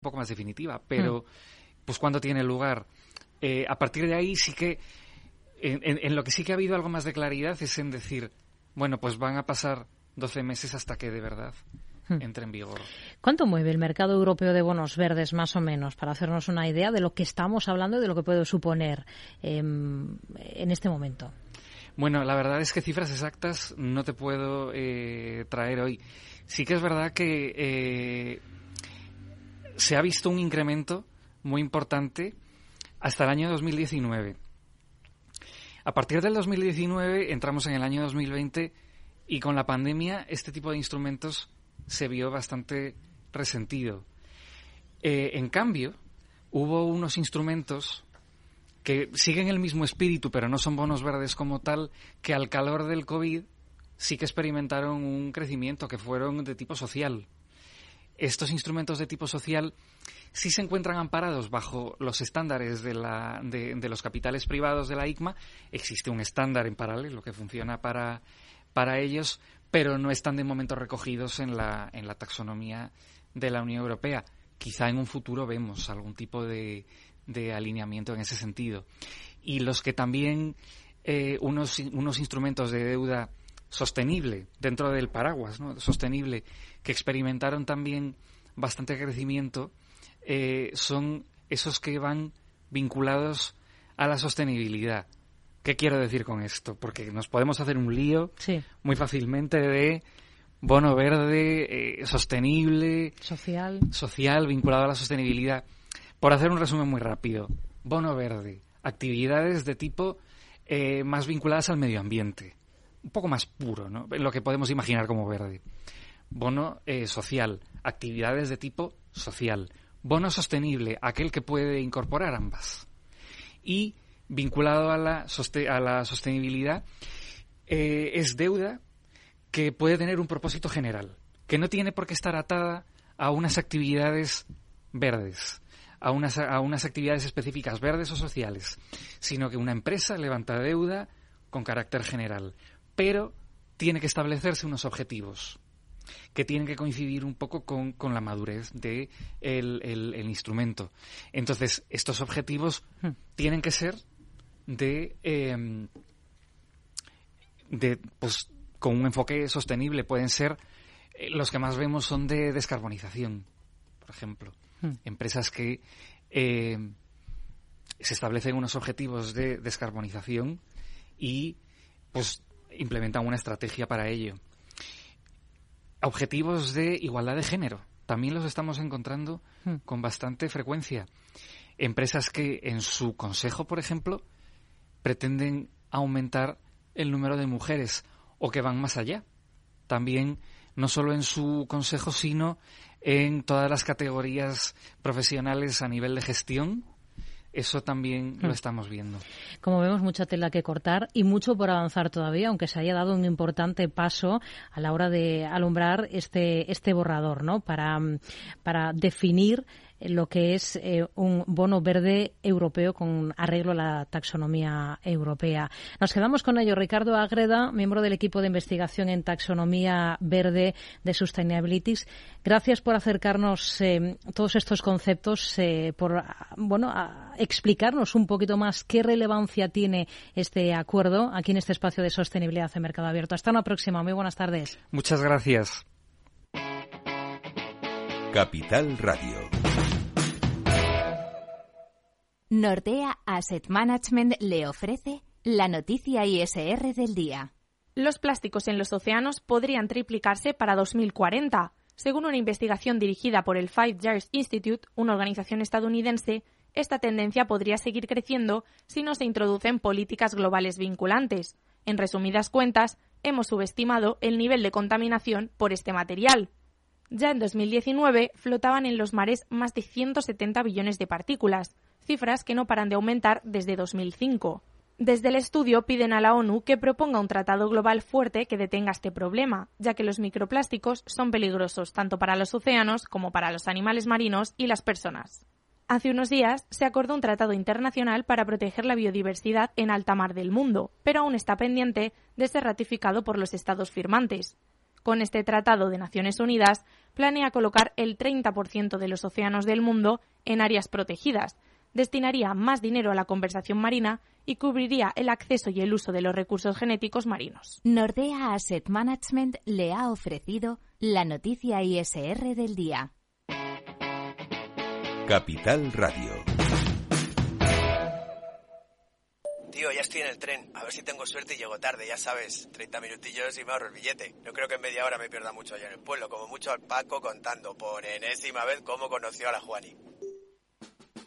poco más definitiva, pero pues cuando tiene lugar. Eh, a partir de ahí sí que, en, lo que sí que ha habido algo más de claridad es en decir, bueno, pues van a pasar 12 meses hasta que de verdad hmm. entre en vigor. ¿Cuánto mueve el mercado europeo de bonos verdes, más o menos, para hacernos una idea de lo que estamos hablando y de lo que puede suponer em, en este momento? Bueno, la verdad es que cifras exactas no te puedo eh, traer hoy. Sí que es verdad que eh, se ha visto un incremento muy importante hasta el año 2019. A partir del 2019 entramos en el año 2020 y con la pandemia este tipo de instrumentos se vio bastante resentido. Eh, en cambio, hubo unos instrumentos que siguen el mismo espíritu, pero no son bonos verdes como tal, que al calor del COVID sí que experimentaron un crecimiento, que fueron de tipo social. Estos instrumentos de tipo social sí se encuentran amparados bajo los estándares de, los capitales privados de la ICMA. Existe un estándar en paralelo que funciona para, para ellos, pero no están de momento recogidos en la, en la taxonomía de la Unión Europea. Quizá en un futuro vemos algún tipo de, de alineamiento en ese sentido. Y los que también eh, unos, unos instrumentos de deuda sostenible dentro del paraguas, ¿no? sostenible, que experimentaron también bastante crecimiento, eh, son esos que van vinculados a la sostenibilidad. ¿Qué quiero decir con esto? Porque nos podemos hacer un lío muy fácilmente de bono verde, eh, sostenible, social. social, vinculado a la sostenibilidad. Por hacer un resumen muy rápido, bono verde, actividades de tipo eh, más vinculadas al medio ambiente, un poco más puro, ¿no? Lo que podemos imaginar como verde. Bono social, actividades de tipo social. Bono sostenible, aquel que puede incorporar ambas. Y vinculado a la, a la sostenibilidad, eh, es deuda que puede tener un propósito general, que no tiene por qué estar atada a unas actividades verdes, a unas, a unas actividades específicas verdes o sociales, sino que una empresa levanta deuda con carácter general, pero tiene que establecerse unos objetivos que tienen que coincidir un poco con, la madurez del de el, instrumento. Entonces, estos objetivos hmm. tienen que ser de, em, de pues, con un enfoque sostenible. Pueden ser, eh, los que más vemos son de descarbonización, por ejemplo. Hmm. Empresas que em, se establecen unos objetivos de descarbonización y pues implementan una estrategia para ello objetivos de igualdad de género. También los estamos encontrando hmm. con bastante frecuencia. Empresas que en su consejo, por ejemplo, pretenden aumentar el número de mujeres o que van más allá. También no solo en su consejo, sino en todas las categorías profesionales a nivel de gestión eso también lo hmm. estamos viendo. Como vemos, mucha tela que cortar y mucho por avanzar todavía, aunque se haya dado un importante paso a la hora de alumbrar este, este borrador, ¿no? Para, para definir lo que es eh, un bono verde europeo con arreglo a la taxonomía europea. Nos quedamos con ello. Ricardo Agreda, miembro del equipo de investigación en taxonomía verde de Sustainability. Gracias por acercarnos eh, todos estos conceptos, eh, por bueno, explicarnos un poquito más qué relevancia tiene este acuerdo aquí en este espacio de sostenibilidad en Mercado Abierto. Hasta una próxima. Muy buenas tardes. Muchas gracias. Capital Radio. Nordea Asset Management le ofrece la noticia ISR del día. Los plásticos en los océanos podrían triplicarse para 2040. Según una investigación dirigida por el Five Years Institute, una organización estadounidense, esta tendencia podría seguir creciendo si no se introducen políticas globales vinculantes. En resumidas cuentas, hemos subestimado el nivel de contaminación por este material. Ya en 2019 flotaban en los mares más de 170 billones de partículas, cifras que no paran de aumentar desde 2005. Desde el estudio piden a la ONU que proponga un tratado global fuerte que detenga este problema, ya que los microplásticos son peligrosos tanto para los océanos como para los animales marinos y las personas. Hace unos días se acordó un tratado internacional para proteger la biodiversidad en alta mar del mundo, pero aún está pendiente de ser ratificado por los Estados firmantes. Con este Tratado de Naciones Unidas planea colocar el 30% de los océanos del mundo en áreas protegidas, destinaría más dinero a la conversación marina y cubriría el acceso y el uso de los recursos genéticos marinos. Nordea Asset Management le ha ofrecido la noticia ISR del día. Capital Radio. Tío, ya estoy en el tren. A ver si tengo suerte y llego tarde, ya sabes. 30 minutillos y me ahorro el billete. No creo que en media hora me pierda mucho allá en el pueblo. Como mucho al Paco contando por enésima vez cómo conoció a la Juani.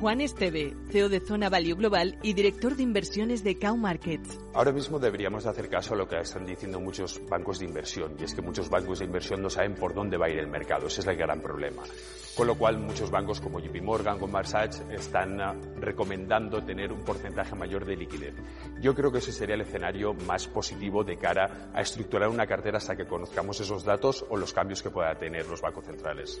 Juan Esteve, CEO de Zona Value Global y director de inversiones de Cow Markets. Ahora mismo deberíamos hacer caso a lo que están diciendo muchos bancos de inversión, y es que muchos bancos de inversión no saben por dónde va a ir el mercado. Ese es el gran problema. Con lo cual, muchos bancos como JP Morgan, Goldman Sachs, están ah, recomendando tener un porcentaje mayor de liquidez. Yo creo que ese sería el escenario más positivo de cara a estructurar una cartera hasta que conozcamos esos datos o los cambios que puedan tener los bancos centrales.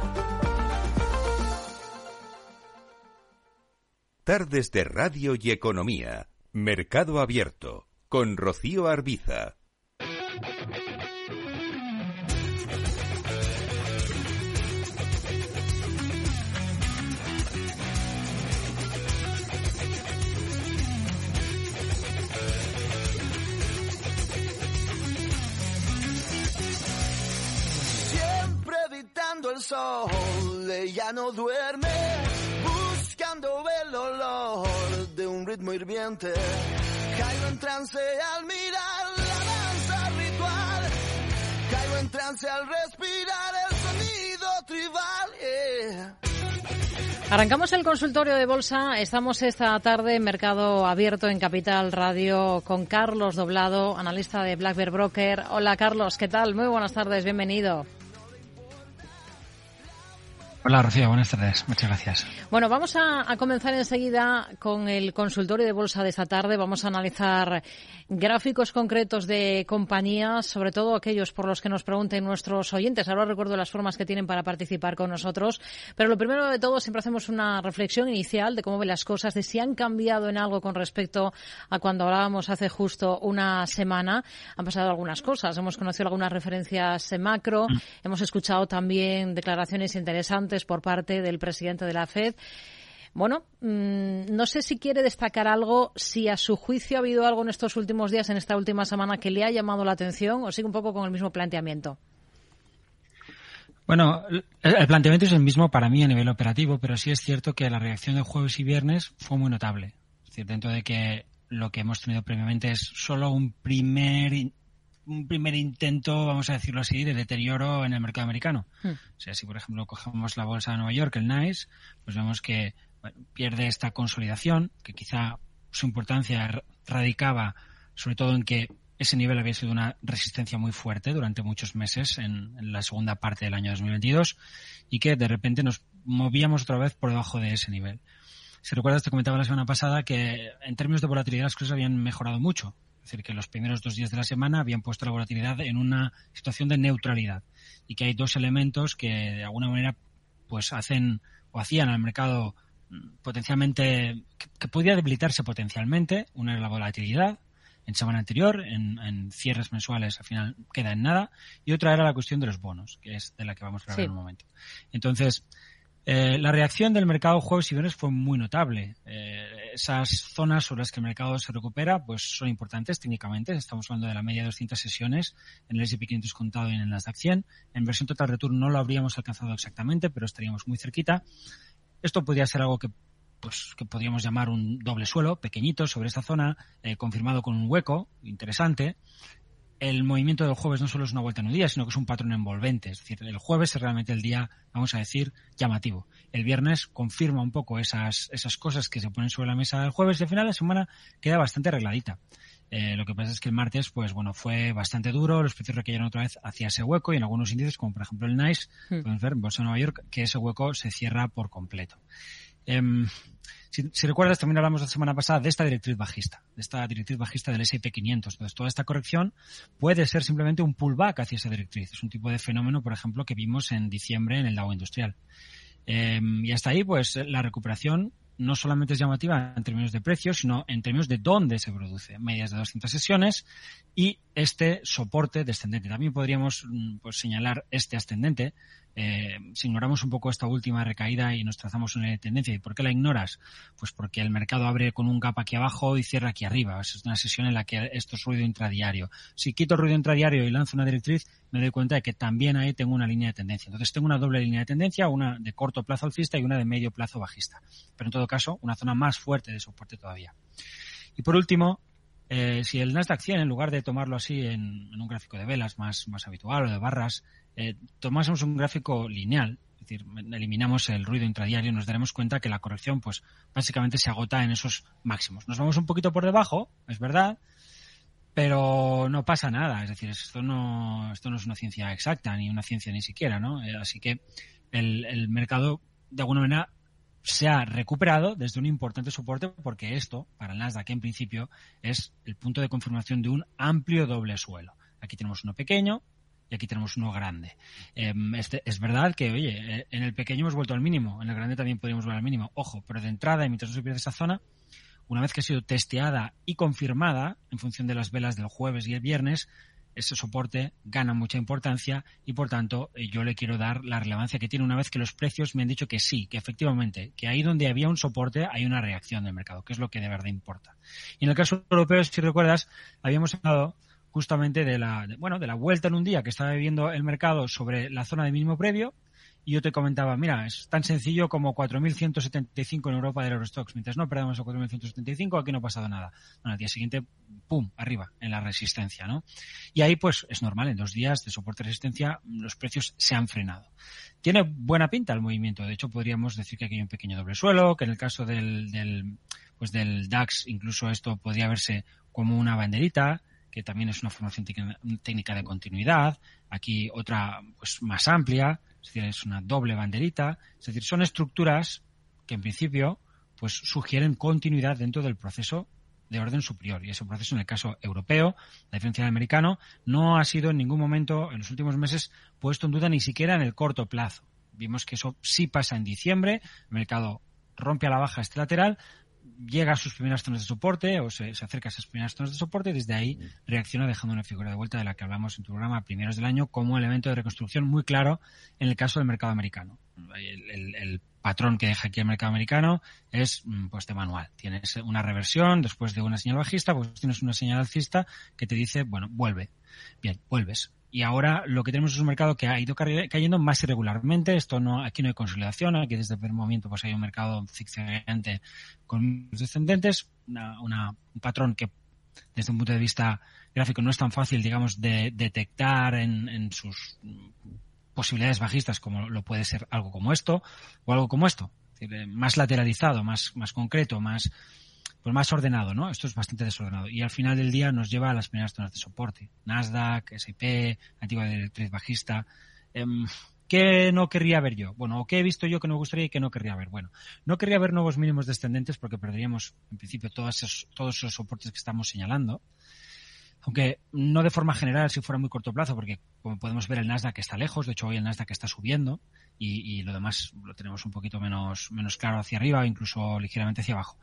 Tardes de Radio y Economía. Mercado Abierto. Con Rocío Arbiza. Siempre evitando el sol, ella no duerme, el olor de un ritmo hirviente. Caigo en trance al mirar la danza ritual, caigo en trance al respirar el sonido tribal. yeah. Arrancamos el consultorio de bolsa. Estamos esta tarde en Mercado Abierto en Capital Radio con Carlos Doblado, analista de Black Bear Broker. Hola Carlos, ¿qué tal? Muy buenas tardes, bienvenido. Hola Rocío, buenas tardes. Muchas gracias. Bueno, vamos a, a, comenzar enseguida con el consultorio de bolsa de esta tarde. Vamos a analizar gráficos concretos de compañías, sobre todo aquellos por los que nos pregunten nuestros oyentes. Ahora recuerdo las formas que tienen para participar con nosotros. Pero lo primero de todo, siempre hacemos una reflexión inicial de cómo ven las cosas, de si han cambiado en algo con respecto a cuando hablábamos hace justo una semana. Han pasado algunas cosas. Hemos conocido algunas referencias macro. Mm. Hemos escuchado también declaraciones interesantes por parte del presidente de la FED. Bueno, mmm, no sé si quiere destacar algo, si a su juicio ha habido algo en estos últimos días, en esta última semana, que le ha llamado la atención o sigue un poco con el mismo planteamiento. Bueno, el planteamiento es el mismo para mí a nivel operativo, pero sí es cierto que la reacción de jueves y viernes fue muy notable. Es decir, dentro de que lo que hemos tenido previamente es solo un primer un primer intento, vamos a decirlo así, de deterioro en el mercado americano. Hmm. O sea, si por ejemplo cogemos la bolsa de Nueva York, el NICE, pues vemos que bueno, pierde esta consolidación, que quizá su importancia radicaba sobre todo en que ese nivel había sido una resistencia muy fuerte durante muchos meses en, en, la segunda parte del año 2022 y que de repente nos movíamos otra vez por debajo de ese nivel. Si recuerdas, te comentaba la semana pasada que en términos de volatilidad las cosas habían mejorado mucho. Es decir, que los primeros dos días de la semana habían puesto la volatilidad en una situación de neutralidad y que hay dos elementos que de alguna manera pues hacen o hacían al mercado potencialmente que, que podía debilitarse potencialmente. Una era la volatilidad en semana anterior, en, en, cierres mensuales al final queda en nada, y otra era la cuestión de los bonos, que es de la que vamos a hablar sí. en un momento. Entonces, eh, la reacción del mercado jueves y viernes fue muy notable. Eh, esas zonas sobre las que el mercado se recupera pues son importantes técnicamente. Estamos hablando de la media de 200 sesiones en el S&P 500 contado y en el Nasdaq 100. En versión total return no lo habríamos alcanzado exactamente, pero estaríamos muy cerquita. Esto podría ser algo que pues que podríamos llamar un doble suelo, pequeñito sobre esta zona, eh, confirmado con un hueco interesante. El movimiento del jueves no solo es una vuelta en un día, sino que es un patrón envolvente. Es decir, el jueves es realmente el día, vamos a decir, llamativo. El viernes confirma un poco esas, esas cosas que se ponen sobre la mesa del jueves y al final la semana queda bastante arregladita. Eh, lo que pasa es que el martes, pues bueno, fue bastante duro, los precios recayeron otra vez hacia ese hueco y en algunos índices, como por ejemplo el NICE, hmm. podemos ver en Bolsa de Nueva York, que ese hueco se cierra por completo. Em, si, recuerdas, también hablamos la semana pasada de esta directriz bajista, de esta directriz bajista del S&P 500. Entonces, toda esta corrección puede ser simplemente un pullback hacia esa directriz. Es un tipo de fenómeno, por ejemplo, que vimos en diciembre en el Dow Industrial. Em, y hasta ahí, pues, la recuperación no solamente es llamativa en términos de precios, sino en términos de dónde se produce. Medias de 200 sesiones y este soporte descendente. También podríamos mm, pues, señalar este ascendente, eh, si ignoramos un poco esta última recaída y nos trazamos una tendencia. ¿Y por qué la ignoras? Pues porque el mercado abre con un gap aquí abajo y cierra aquí arriba. Es una sesión en la que esto es ruido intradiario. Si quito ruido intradiario y lanzo una directriz, me doy cuenta de que también ahí tengo una línea de tendencia. Entonces tengo una doble línea de tendencia, una de corto plazo alcista y una de medio plazo bajista. Pero en todo caso, una zona más fuerte de soporte todavía. Y por último, eh, si el Nasdaq 100, en lugar de tomarlo así en, un gráfico de velas más, más habitual o de barras, eh, tomásemos un gráfico lineal, es decir, eliminamos el ruido intradiario, nos daremos cuenta que la corrección, pues, básicamente se agota en esos máximos. Nos vamos un poquito por debajo, es verdad, pero no pasa nada. Es decir, esto no, esto no es una ciencia exacta, ni una ciencia ni siquiera, ¿no? Eh, así que el, el mercado, de alguna manera, se ha recuperado desde un importante soporte porque esto, para el Nasdaq en principio, es el punto de confirmación de un amplio doble suelo. Aquí tenemos uno pequeño, y aquí tenemos uno grande. Em, este, es verdad que, oye, eh, en el pequeño hemos vuelto al mínimo, en el grande también podríamos volver al mínimo. Ojo, pero de entrada, y mientras no se pierde esa zona, una vez que ha sido testeada y confirmada en función de las velas del jueves y el viernes, ese soporte gana mucha importancia y por tanto eh, yo le quiero dar la relevancia que tiene una vez que los precios me han dicho que sí, que efectivamente, que ahí donde había un soporte hay una reacción del mercado, que es lo que de verdad importa. Y en el caso europeo, si recuerdas, habíamos hablado justamente de la, bueno, de la vuelta en un día que estaba viviendo el mercado sobre la zona de mínimo previo, y yo te comentaba, mira, es tan sencillo como 4.175 en Europa del Eurostox. Mientras no perdamos a 4.175, aquí no ha pasado nada. Bueno, al día siguiente, pum, arriba, en la resistencia, ¿no? Y ahí, pues, es normal, en dos días de soporte resistencia, los precios se han frenado. Tiene buena pinta el movimiento. De hecho, podríamos decir que aquí hay un pequeño doble suelo, que en el caso del, del pues del DAX, incluso esto podría verse como una banderita que también es una formación técnica de continuidad, aquí otra pues más amplia, es decir, es una doble banderita, es decir, son estructuras que en principio pues sugieren continuidad dentro del proceso de orden superior. Y ese proceso, en el caso europeo, la diferencia del americano, no ha sido en ningún momento en los últimos meses puesto en duda ni siquiera en el corto plazo. Vimos que eso sí pasa en diciembre, el mercado rompe a la baja este lateral, llega a sus primeras zonas de soporte o se, acerca a esas primeras zonas de soporte y desde ahí reacciona dejando una figura de vuelta de la que hablamos en tu programa a primeros del año como elemento de reconstrucción muy claro en el caso del mercado americano. El, patrón que deja aquí el mercado americano es mm, pues de manual. Tienes una reversión después de una señal bajista, pues tienes una señal alcista que te dice, bueno, vuelve. Bien, vuelves y ahora lo que tenemos es un mercado que ha ido cayendo más irregularmente. Esto no, aquí no hay consolidación, aquí desde el primer momento pues hay un mercado zigzagueante con descendentes, un patrón que desde un punto de vista gráfico no es tan fácil, digamos, de detectar en, en sus posibilidades bajistas como lo puede ser algo como esto o algo como esto, más lateralizado, más, más concreto, más pues más ordenado, ¿no? Esto es bastante desordenado. Y al final del día nos lleva a las primeras zonas de soporte. Nasdaq, S&P, antigua directriz bajista. Em, ¿Qué no querría ver yo? Bueno, qué he visto yo que me gustaría y qué no querría ver? Bueno, no querría ver nuevos mínimos descendentes porque perderíamos, en principio, todos esos, todos esos soportes que estamos señalando aunque no de forma general si fuera muy corto plazo, porque como podemos ver el Nasdaq está lejos, de hecho hoy el Nasdaq está subiendo y, lo demás lo tenemos un poquito menos, menos claro hacia arriba, incluso ligeramente hacia abajo.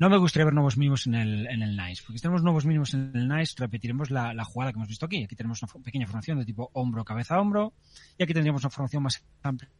No me gustaría ver nuevos mínimos en el, en el NICE, porque si tenemos nuevos mínimos en el NICE repetiremos la, la jugada que hemos visto aquí. Aquí tenemos una pequeña formación de tipo hombro, cabeza, hombro y aquí tendríamos una formación más amplia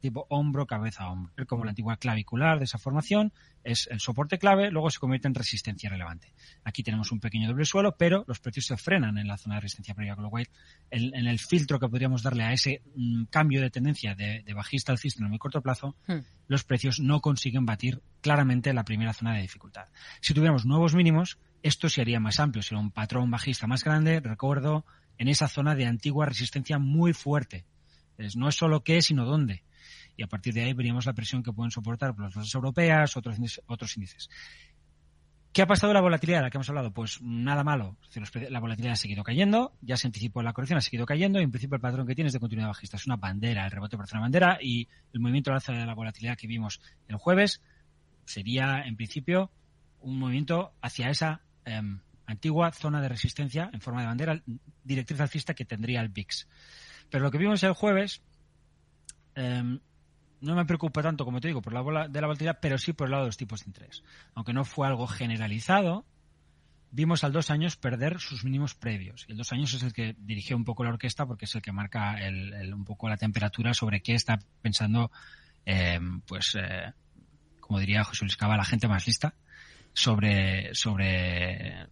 tipo hombro, cabeza, hombro. Como la antigua clavicular de esa formación es el soporte clave, luego se convierte en resistencia relevante. Aquí tenemos un pequeño doble suelo, pero los precios se frenan en la zona de resistencia previa, con lo cual en el filtro que podríamos darle a ese mm, cambio de tendencia de, bajista alcista en el muy corto plazo, hmm. los precios no consiguen batir claramente la primera zona de dificultad. Si tuviéramos nuevos mínimos, esto se haría más amplio, sería un patrón bajista más grande, recuerdo, en esa zona de antigua resistencia muy fuerte. no es solo qué, sino dónde y a partir de ahí veríamos la presión que pueden soportar las bolsas europeas, otros otros índices. ¿Qué ha pasado la volatilidad de la que hemos hablado? Pues nada malo. La volatilidad ha seguido cayendo, ya se anticipó la corrección, ha seguido cayendo y en principio el patrón que tiene es de continuidad bajista. Es una bandera, el rebote por una bandera y el movimiento al alza de la volatilidad que vimos el jueves sería en principio un movimiento hacia esa em, antigua zona de resistencia en forma de bandera, directriz alcista que tendría el VIX. Pero lo que vimos el jueves em, no me preocupa tanto, como te digo, por la bola de la volatilidad, pero sí por el lado de los tipos de interés. Aunque no fue algo generalizado, vimos al dos años perder sus mínimos previos. Y el dos años es el que dirigió un poco la orquesta porque es el que marca un poco la temperatura sobre qué está pensando, eh, pues, eh, como diría José Luis Cava, la gente más lista sobre, sobre,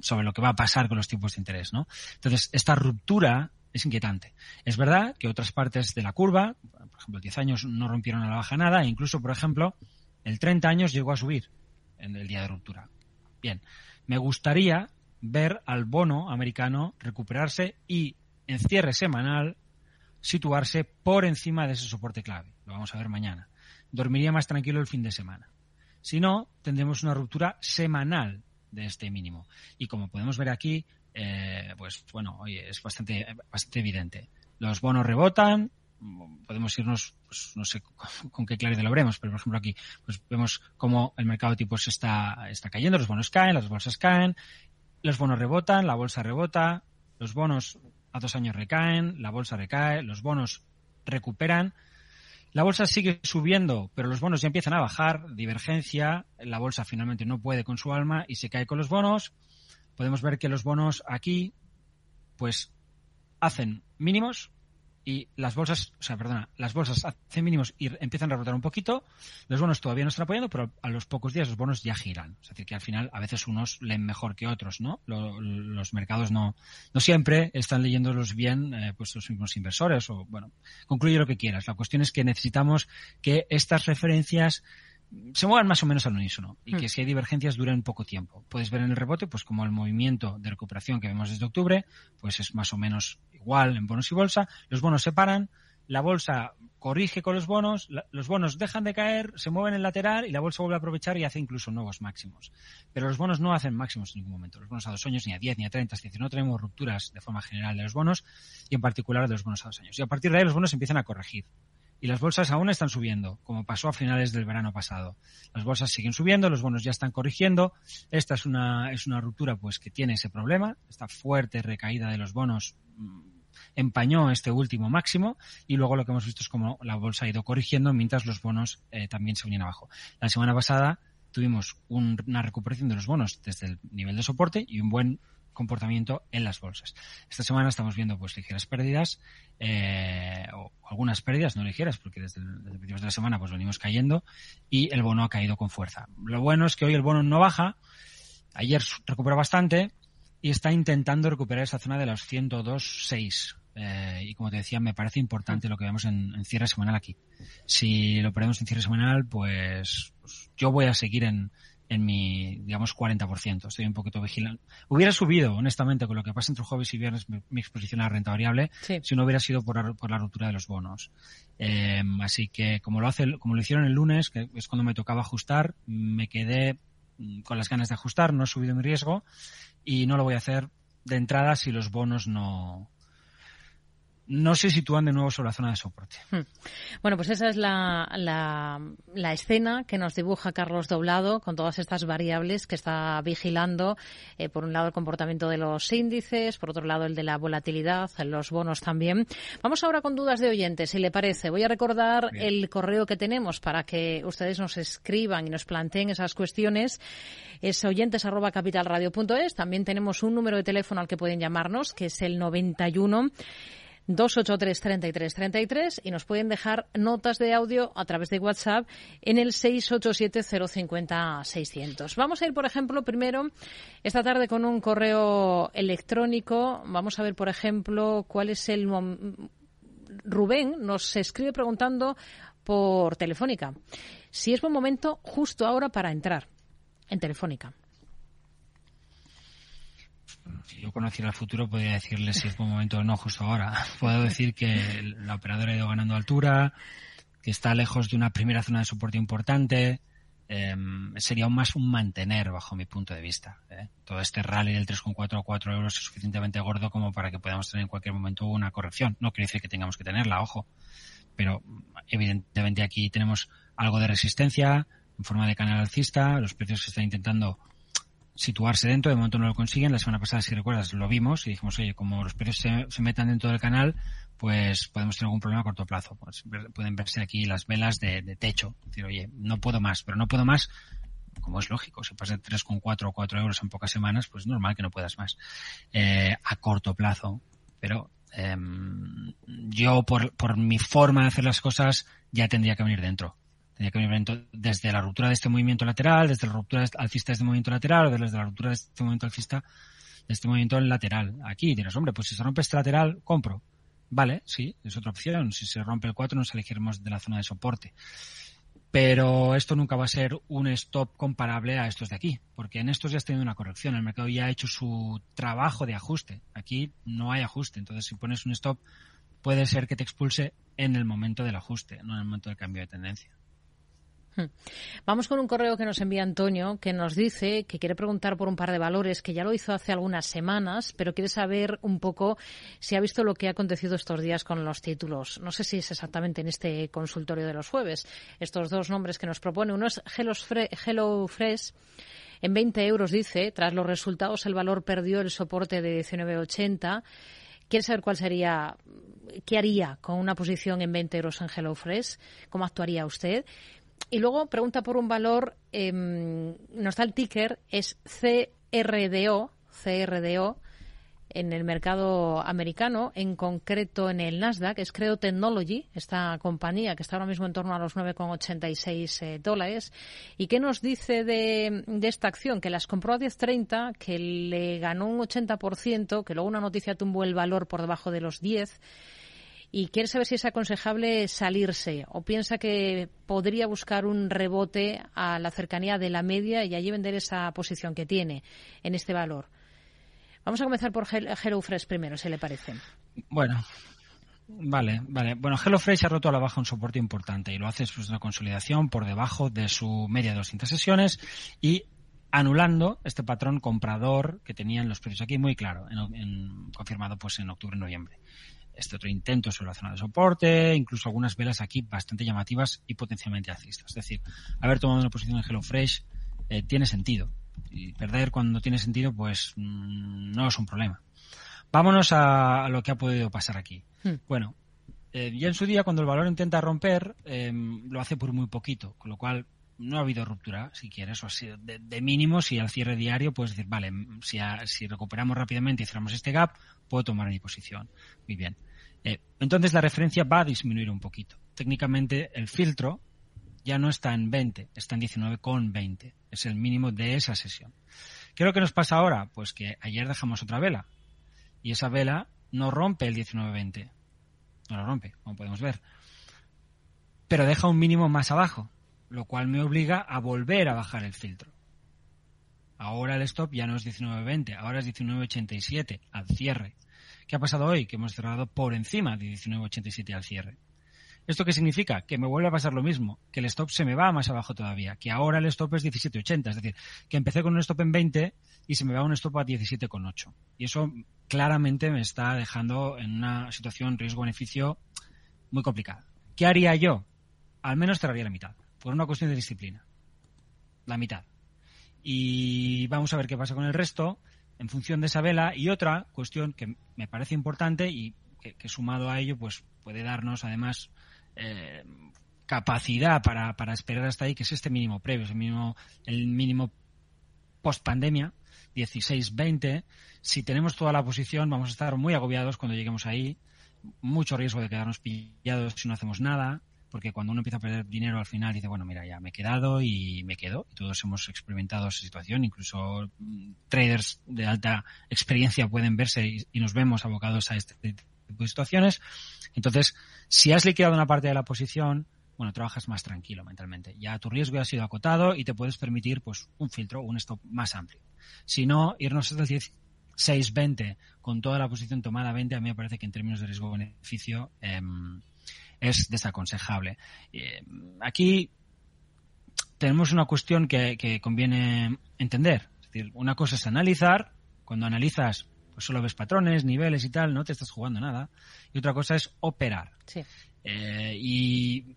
sobre lo que va a pasar con los tipos de interés, ¿no? Entonces, esta ruptura es inquietante. Es verdad que otras partes de la curva, por ejemplo, 10 años no rompieron a la baja nada, e incluso, por ejemplo, el 30 años llegó a subir en el día de ruptura. Bien, me gustaría ver al bono americano recuperarse y en cierre semanal situarse por encima de ese soporte clave. Lo vamos a ver mañana. Dormiría más tranquilo el fin de semana. Si no, tendremos una ruptura semanal de este mínimo. Y como podemos ver aquí, eh, pues bueno, oye, es bastante, bastante evidente. Los bonos rebotan, podemos irnos, pues, no sé con, qué claridad lo veremos, pero por ejemplo aquí pues vemos cómo el mercado de tipos está, está cayendo, los bonos caen, las bolsas caen, los bonos rebotan, la bolsa rebota, los bonos a dos años recaen, la bolsa recae, los bonos recuperan, la bolsa sigue subiendo, pero los bonos ya empiezan a bajar, divergencia, la bolsa finalmente no puede con su alma y se cae con los bonos, podemos ver que los bonos aquí, pues, hacen mínimos y las bolsas, o sea, perdona, las bolsas hacen mínimos y empiezan a rebotar un poquito. Los bonos todavía no están apoyando, pero a los pocos días los bonos ya giran. Es decir, que al final a veces unos leen mejor que otros, ¿no? los mercados no, no siempre están leyéndolos bien, eh, pues los mismos inversores o, bueno, concluye lo que quieras. La cuestión es que necesitamos que estas referencias se muevan más o menos al unísono y que hmm. si hay divergencias duren poco tiempo. Puedes ver en el rebote, pues como el movimiento de recuperación que vemos desde octubre, pues es más o menos igual en bonos y bolsa. Los bonos se paran, la bolsa corrige con los bonos, los bonos dejan de caer, se mueven en lateral y la bolsa vuelve a aprovechar y hace incluso nuevos máximos. Pero los bonos no hacen máximos en ningún momento. Los bonos a dos años, ni a 10, ni a 30, es decir, no tenemos rupturas de forma general de los bonos y en particular de los bonos a dos años. Y a partir de ahí los bonos empiezan a corregir y las bolsas aún están subiendo, como pasó a finales del verano pasado. Las bolsas siguen subiendo, los bonos ya están corrigiendo. Esta es una, es una ruptura pues que tiene ese problema. Esta fuerte recaída de los bonos mm, empañó este último máximo y luego lo que hemos visto es como la bolsa ha ido corrigiendo mientras los bonos eh, también se venían abajo. La semana pasada tuvimos una recuperación de los bonos desde el nivel de soporte y un buen comportamiento en las bolsas. Esta semana estamos viendo pues ligeras pérdidas eh, o algunas pérdidas no ligeras porque desde, desde de la semana pues venimos cayendo y el bono ha caído con fuerza. Lo bueno es que hoy el bono no baja, ayer recuperó bastante y está intentando recuperar esa zona de los 102.6 eh, y como te decía, me parece importante lo que vemos en, cierre semanal aquí. Si lo perdemos en cierre semanal, pues, pues yo voy a seguir en, en mi, digamos, 40%. Estoy un poquito vigilante. Hubiera subido, honestamente, con lo que pasa entre jueves y viernes, mi, exposición a la renta variable, si no hubiera sido por la, por la ruptura de los bonos. Eh, así que, como lo, hace, como lo hicieron el lunes, que es cuando me tocaba ajustar, me quedé mm, con las ganas de ajustar, no he subido mi riesgo y no lo voy a hacer de entrada si los bonos no, no se sitúan de nuevo sobre la zona de soporte. Hmm. Bueno, pues esa es la, la, escena que nos dibuja Carlos Doblado con todas estas variables que está vigilando. Eh, por un lado, el comportamiento de los índices, por otro lado, el de la volatilidad, los bonos también. Vamos ahora con dudas de oyentes, si le parece. Voy a recordar el correo que tenemos para que ustedes nos escriban y nos planteen esas cuestiones. Es oyentes arroba capitalradio.es. También tenemos un número de teléfono al que pueden llamarnos, que es el 91 283 33 33 y nos pueden dejar notas de audio a través de WhatsApp en el 687 050 600. Vamos a ir, por ejemplo, primero esta tarde con un correo electrónico. Vamos a ver, por ejemplo, cuál es el Rubén nos escribe preguntando por Telefónica si es buen momento justo ahora para entrar en Telefónica. Si yo conociera el futuro, podría decirle si es buen momento o no justo ahora. Puedo decir que la operadora ha ido ganando altura, que está lejos de una primera zona de soporte importante. Em, sería aún más un mantener bajo mi punto de vista. ¿eh? Todo este rally del 3,4 a 4 euros es suficientemente gordo como para que podamos tener en cualquier momento una corrección. No quiere decir que tengamos que tenerla, ojo. Pero evidentemente aquí tenemos algo de resistencia en forma de canal alcista. Los precios se están intentando situarse dentro, de momento no lo consiguen. La semana pasada, si recuerdas, lo vimos y dijimos, oye, como los precios se, metan dentro del canal, pues podemos tener algún problema a corto plazo. Pues, pueden verse aquí las velas de, techo. decir, oye, no puedo más, pero no puedo más como es lógico, si pasas de 3,4 o 4 euros en pocas semanas, pues es normal que no puedas más eh, a corto plazo. Pero em, yo, por, por mi forma de hacer las cosas, ya tendría que venir dentro. Tenía que venir desde la ruptura de este movimiento lateral, desde la ruptura alcista de este movimiento lateral, o desde la ruptura de este movimiento alcista de este movimiento lateral. Aquí dirás, hombre, pues si se rompe este lateral, compro. Vale, sí, es otra opción. Si se rompe el 4, nos elegiremos de la zona de soporte. Pero esto nunca va a ser un stop comparable a estos de aquí, porque en estos ya has tenido una corrección. El mercado ya ha hecho su trabajo de ajuste. Aquí no hay ajuste. Entonces, si pones un stop, puede ser que te expulse en el momento del ajuste, no en el momento del cambio de tendencia. Hmm. Vamos con un correo que nos envía Antonio, que nos dice que quiere preguntar por un par de valores, que ya lo hizo hace algunas semanas, pero quiere saber un poco si ha visto lo que ha acontecido estos días con los títulos. No sé si es exactamente en este consultorio de los jueves. Estos dos nombres que nos propone, uno es Hello Fresh. En 20 euros dice, tras los resultados el valor perdió el soporte de 19,80. Quiere saber cuál sería, qué haría con una posición en 20 euros en HelloFresh, cómo actuaría usted. Y luego pregunta por un valor, em, nos da el ticker, es CRDO, CRDO, en el mercado americano, en concreto en el Nasdaq, es Creo Technology, esta compañía que está ahora mismo en torno a los 9,86 eh, dólares. ¿Y qué nos dice de, de, esta acción? Que las compró a 10.30, que le ganó un 80%, que luego una noticia tumbó el valor por debajo de los 10 y quiere saber si es aconsejable salirse o piensa que podría buscar un rebote a la cercanía de la media y allí vender esa posición que tiene en este valor. Vamos a comenzar por HelloFresh primero, si le parece. Bueno, Vale, vale. Bueno, HelloFresh ha roto a la baja un soporte importante y lo hace después de una consolidación por debajo de su media de 200 sesiones y anulando este patrón comprador que tenían los precios aquí muy claro, confirmado pues en octubre-noviembre este otro intento sobre la zona de soporte, incluso algunas velas aquí bastante llamativas y potencialmente alcistas. Es decir, haber tomado una posición en HelloFresh eh, tiene sentido. Y perder cuando tiene sentido, pues mm, no es un problema. Vámonos a, lo que ha podido pasar aquí. Hmm. Bueno, eh, ya en su día, cuando el valor intenta romper, eh, lo hace por muy poquito, con lo cual no ha habido ruptura, si quieres, o ha sido de, mínimo, si al cierre diario puedes decir, vale, si, si recuperamos rápidamente y cerramos este gap, puedo tomar mi posición. Muy bien. Eh, entonces la referencia va a disminuir un poquito. Técnicamente el filtro ya no está en 20, está en 19,20. Es el mínimo de esa sesión. ¿Qué es lo que nos pasa ahora? Pues que ayer dejamos otra vela y esa vela no rompe el 19,20. No lo rompe, como podemos ver. Pero deja un mínimo más abajo, lo cual me obliga a volver a bajar el filtro. Ahora el stop ya no es 19.20, ahora es 19.87 al cierre. ¿Qué ha pasado hoy? Que hemos cerrado por encima de 19.87 al cierre. ¿Esto qué significa? Que me vuelve a pasar lo mismo, que el stop se me va más abajo todavía, que ahora el stop es 17.80, es decir, que empecé con un stop en 20 y se me va un stop a 17.8. Y eso claramente me está dejando en una situación riesgo-beneficio muy complicada. ¿Qué haría yo? Al menos cerraría la mitad, por una cuestión de disciplina. La mitad. Y vamos a ver qué pasa con el resto en función de esa vela. Y otra cuestión que me parece importante y que, sumado a ello, pues puede darnos además eh, capacidad para, esperar hasta ahí, que es este mínimo previo, el mínimo, el mínimo post pandemia, 16-20. Si tenemos toda la posición, vamos a estar muy agobiados cuando lleguemos ahí. mucho riesgo de quedarnos pillados si no hacemos nada, porque cuando uno empieza a perder dinero al final dice, bueno, mira, ya me he quedado y me quedo. Todos hemos experimentado esa situación, incluso mm, traders de alta experiencia pueden verse y, y nos vemos abocados a este tipo de situaciones. Entonces, si has liquidado una parte de la posición, bueno, trabajas más tranquilo mentalmente. Ya tu riesgo ya ha sido acotado y te puedes permitir pues un filtro, un stop más amplio. Si no, irnos hasta el 16-20 con toda la posición tomada a 20, a mí me parece que en términos de riesgo-beneficio eh, es desaconsejable. Eh, aquí tenemos una cuestión que, que, conviene entender. Es decir, una cosa es analizar. Cuando analizas, pues solo ves patrones, niveles y tal, no te estás jugando nada. Y otra cosa es operar. Sí. Eh, y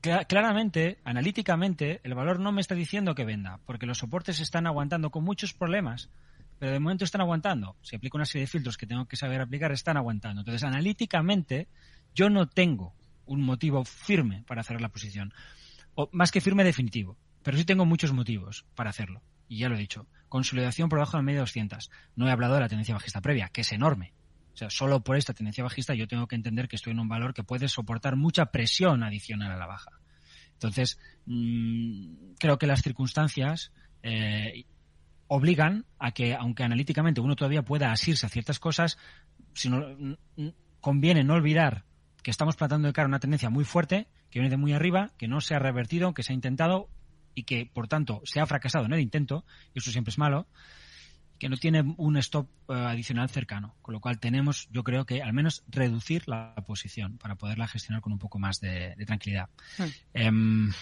claramente, analíticamente, el valor no me está diciendo que venda, porque los soportes están aguantando con muchos problemas, pero de momento están aguantando. Si aplico una serie de filtros que tengo que saber aplicar, están aguantando. Entonces, analíticamente, yo no tengo un motivo firme para cerrar la posición. O más que firme definitivo. Pero sí tengo muchos motivos para hacerlo. Y ya lo he dicho. Consolidación por debajo de media 200. No he hablado de la tendencia bajista previa, que es enorme. O sea, solo por esta tendencia bajista yo tengo que entender que estoy en un valor que puede soportar mucha presión adicional a la baja. Entonces, mmm, creo que las circunstancias eh, obligan a que, aunque analíticamente uno todavía pueda asirse a ciertas cosas, conviene no olvidar que estamos tratando de cara a una tendencia muy fuerte, que viene de muy arriba, que no se ha revertido, que se ha intentado y que, por tanto, se ha fracasado en el intento, y eso siempre es malo, que no tiene un stop uh, adicional cercano. Con lo cual tenemos, yo creo que al menos reducir la posición para poderla gestionar con un poco más de, de tranquilidad. Hmm. Um,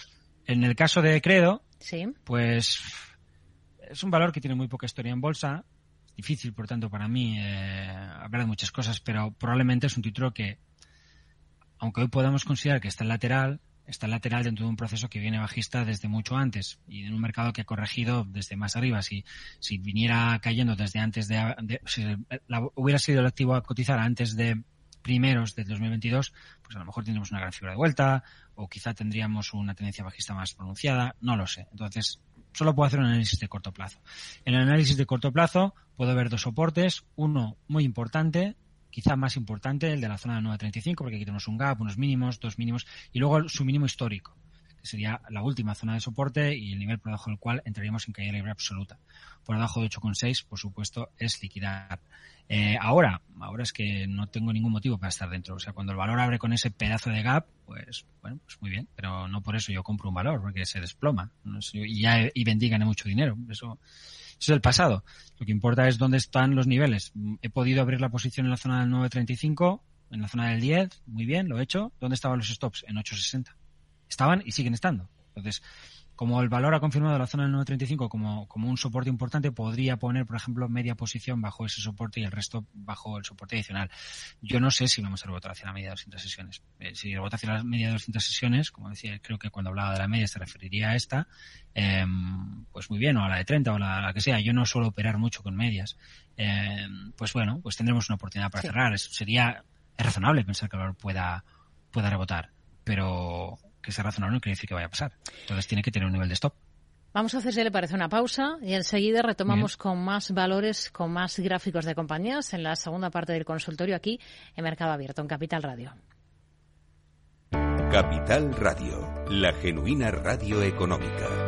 en el caso de Credo, sí. pues es un valor que tiene muy poca historia en bolsa. Es difícil, por tanto, para mí eh, hablar de muchas cosas, pero probablemente es un título que aunque hoy podamos considerar que está en lateral, está lateral dentro de un proceso que viene bajista desde mucho antes y en un mercado que ha corregido desde más arriba. Si, si viniera cayendo desde antes de, de si la, hubiera sido el activo a cotizar antes de primeros del 2022, pues a lo mejor tendríamos una gran figura de vuelta o quizá tendríamos una tendencia bajista más pronunciada, no lo sé. Entonces, solo puedo hacer un análisis de corto plazo. En el análisis de corto plazo puedo ver dos soportes, uno muy importante, quizá más importante, el de la zona de 9.35, porque aquí tenemos un gap, unos mínimos, dos mínimos, y luego su mínimo histórico, que sería la última zona de soporte y el nivel por debajo del cual entraríamos en caída libre absoluta. Por debajo de 8,6, por supuesto, es liquidar. Eh, ahora, ahora es que no tengo ningún motivo para estar dentro. O sea, cuando el valor abre con ese pedazo de gap, pues, bueno, pues muy bien, pero no por eso yo compro un valor, porque se desploma. No y ya, y bendiga mucho dinero. Eso es el pasado. Lo que importa es dónde están los niveles. He podido abrir la posición en la zona del 9.35, en la zona del 10, muy bien, lo he hecho. ¿Dónde estaban los stops? En 8.60. Estaban y siguen estando. Entonces, como el valor ha confirmado la zona del 9.35 como, como un soporte importante, podría poner, por ejemplo, media posición bajo ese soporte y el resto bajo el soporte adicional. Yo no sé si vamos a rebotar hacia la media de 200 sesiones. Eh, si rebota hacia la media de 200 sesiones, como decía, creo que cuando hablaba de la media se referiría a esta, eh, pues muy bien, o a la de 30 o a la, a la, que sea. Yo no suelo operar mucho con medias. Eh, pues bueno, pues tendremos una oportunidad para sí. cerrar. Es, sería es razonable pensar que el valor pueda, pueda rebotar, pero que sea razonable no quiere decir que vaya a pasar. Entonces tiene que tener un nivel de stop. Vamos a hacer si le parece una pausa y enseguida retomamos Bien. con más valores, con más gráficos de compañías en la segunda parte del consultorio aquí en Mercado Abierto, en Capital Radio. Capital Radio, la genuina radio económica.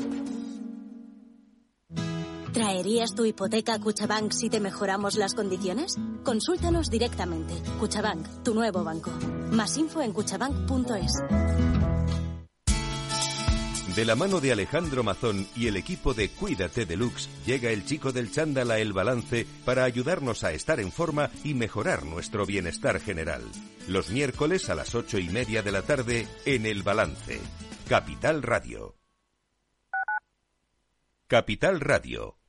¿Traerías tu hipoteca a Cuchabank si te mejoramos las condiciones? Consúltanos directamente. Cuchabank, tu nuevo banco. Más info en cuchabank.es. De la mano de Alejandro Mazón y el equipo de Cuídate Deluxe, llega el chico del chándal a El Balance para ayudarnos a estar en forma y mejorar nuestro bienestar general. Los miércoles a las ocho y media de la tarde en El Balance. Capital Radio. Capital Radio,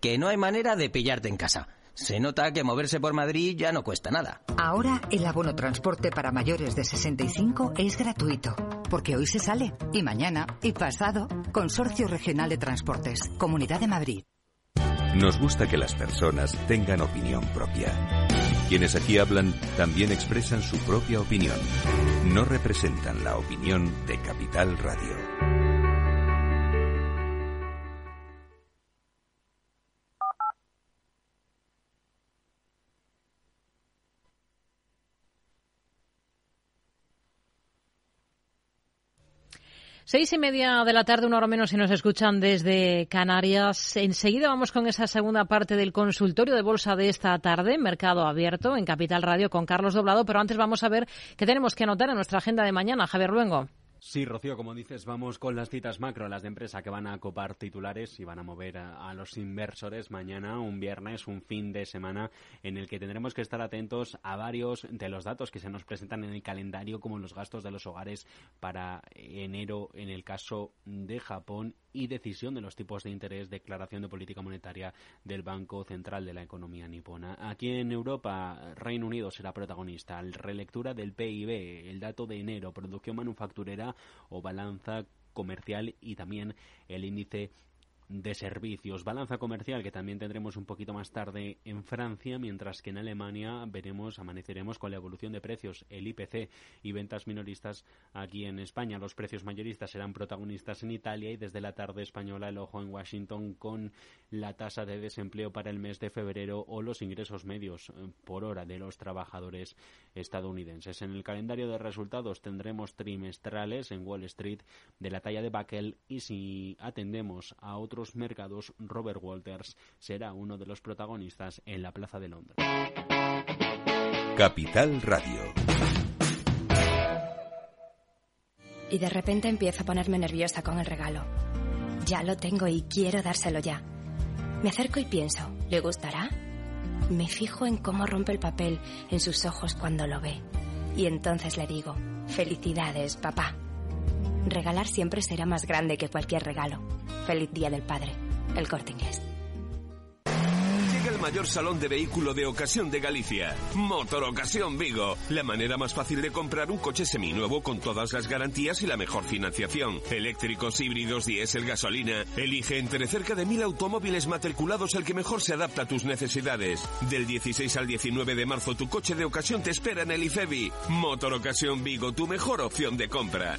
que no hay manera de pillarte en casa. Se nota que moverse por Madrid ya no cuesta nada. Ahora el abono transporte para mayores de 65 es gratuito, porque hoy se sale, y mañana, y pasado. Consorcio Regional de Transportes, Comunidad de Madrid. Nos gusta que las personas tengan opinión propia. Quienes aquí hablan también expresan su propia opinión. No representan la opinión de Capital Radio. Seis y media de la tarde, una hora menos si nos escuchan desde Canarias. Enseguida vamos con esa segunda parte del consultorio de bolsa de esta tarde, Mercado Abierto, en Capital Radio con Carlos Doblado. Pero antes vamos a ver qué tenemos que anotar en nuestra agenda de mañana. Javier Luengo. Sí, Rocío, como dices, vamos con las citas macro, las de empresa que van a copar titulares y van a mover a, los inversores mañana, un viernes, un fin de semana en el que tendremos que estar atentos a varios de los datos que se nos presentan en el calendario, como los gastos de los hogares para enero en el caso de Japón y decisión de los tipos de interés, declaración de política monetaria del Banco Central de la Economía Nipona. Aquí en Europa, Reino Unido será protagonista. Relectura del PIB, el dato de enero, producción manufacturera o balanza comercial y también el índice de servicios. Balanza comercial que también tendremos un poquito más tarde en Francia, mientras que en Alemania veremos, amaneceremos con la evolución de precios, el IPC y ventas minoristas aquí en España. Los precios mayoristas serán protagonistas en Italia y desde la tarde española el ojo en Washington con la tasa de desempleo para el mes de febrero o los ingresos medios eh, por hora de los trabajadores estadounidenses. En el calendario de resultados tendremos trimestrales en Wall Street de la talla de Backel y si atendemos a otros mercados, Robert Walters será uno de los protagonistas en la Plaza de Londres. Capital Radio. Y de repente empiezo a ponerme nerviosa con el regalo. Ya lo tengo y quiero dárselo ya. Me acerco y pienso, ¿le gustará? Me fijo en cómo rompe el papel en sus ojos cuando lo ve. Y entonces le digo, felicidades, papá. Regalar siempre será más grande que cualquier regalo. Feliz Día del Padre. El corte inglés. Llega el mayor salón de vehículo de ocasión de Galicia. Motor Ocasión Vigo. La manera más fácil de comprar un coche seminuevo con todas las garantías y la mejor financiación. Eléctricos, híbridos, diésel, gasolina. Elige entre cerca de mil automóviles matriculados el que mejor se adapta a tus necesidades. Del 16 al 19 de marzo tu coche de ocasión te espera en el IFEBI. Motor Ocasión Vigo, tu mejor opción de compra.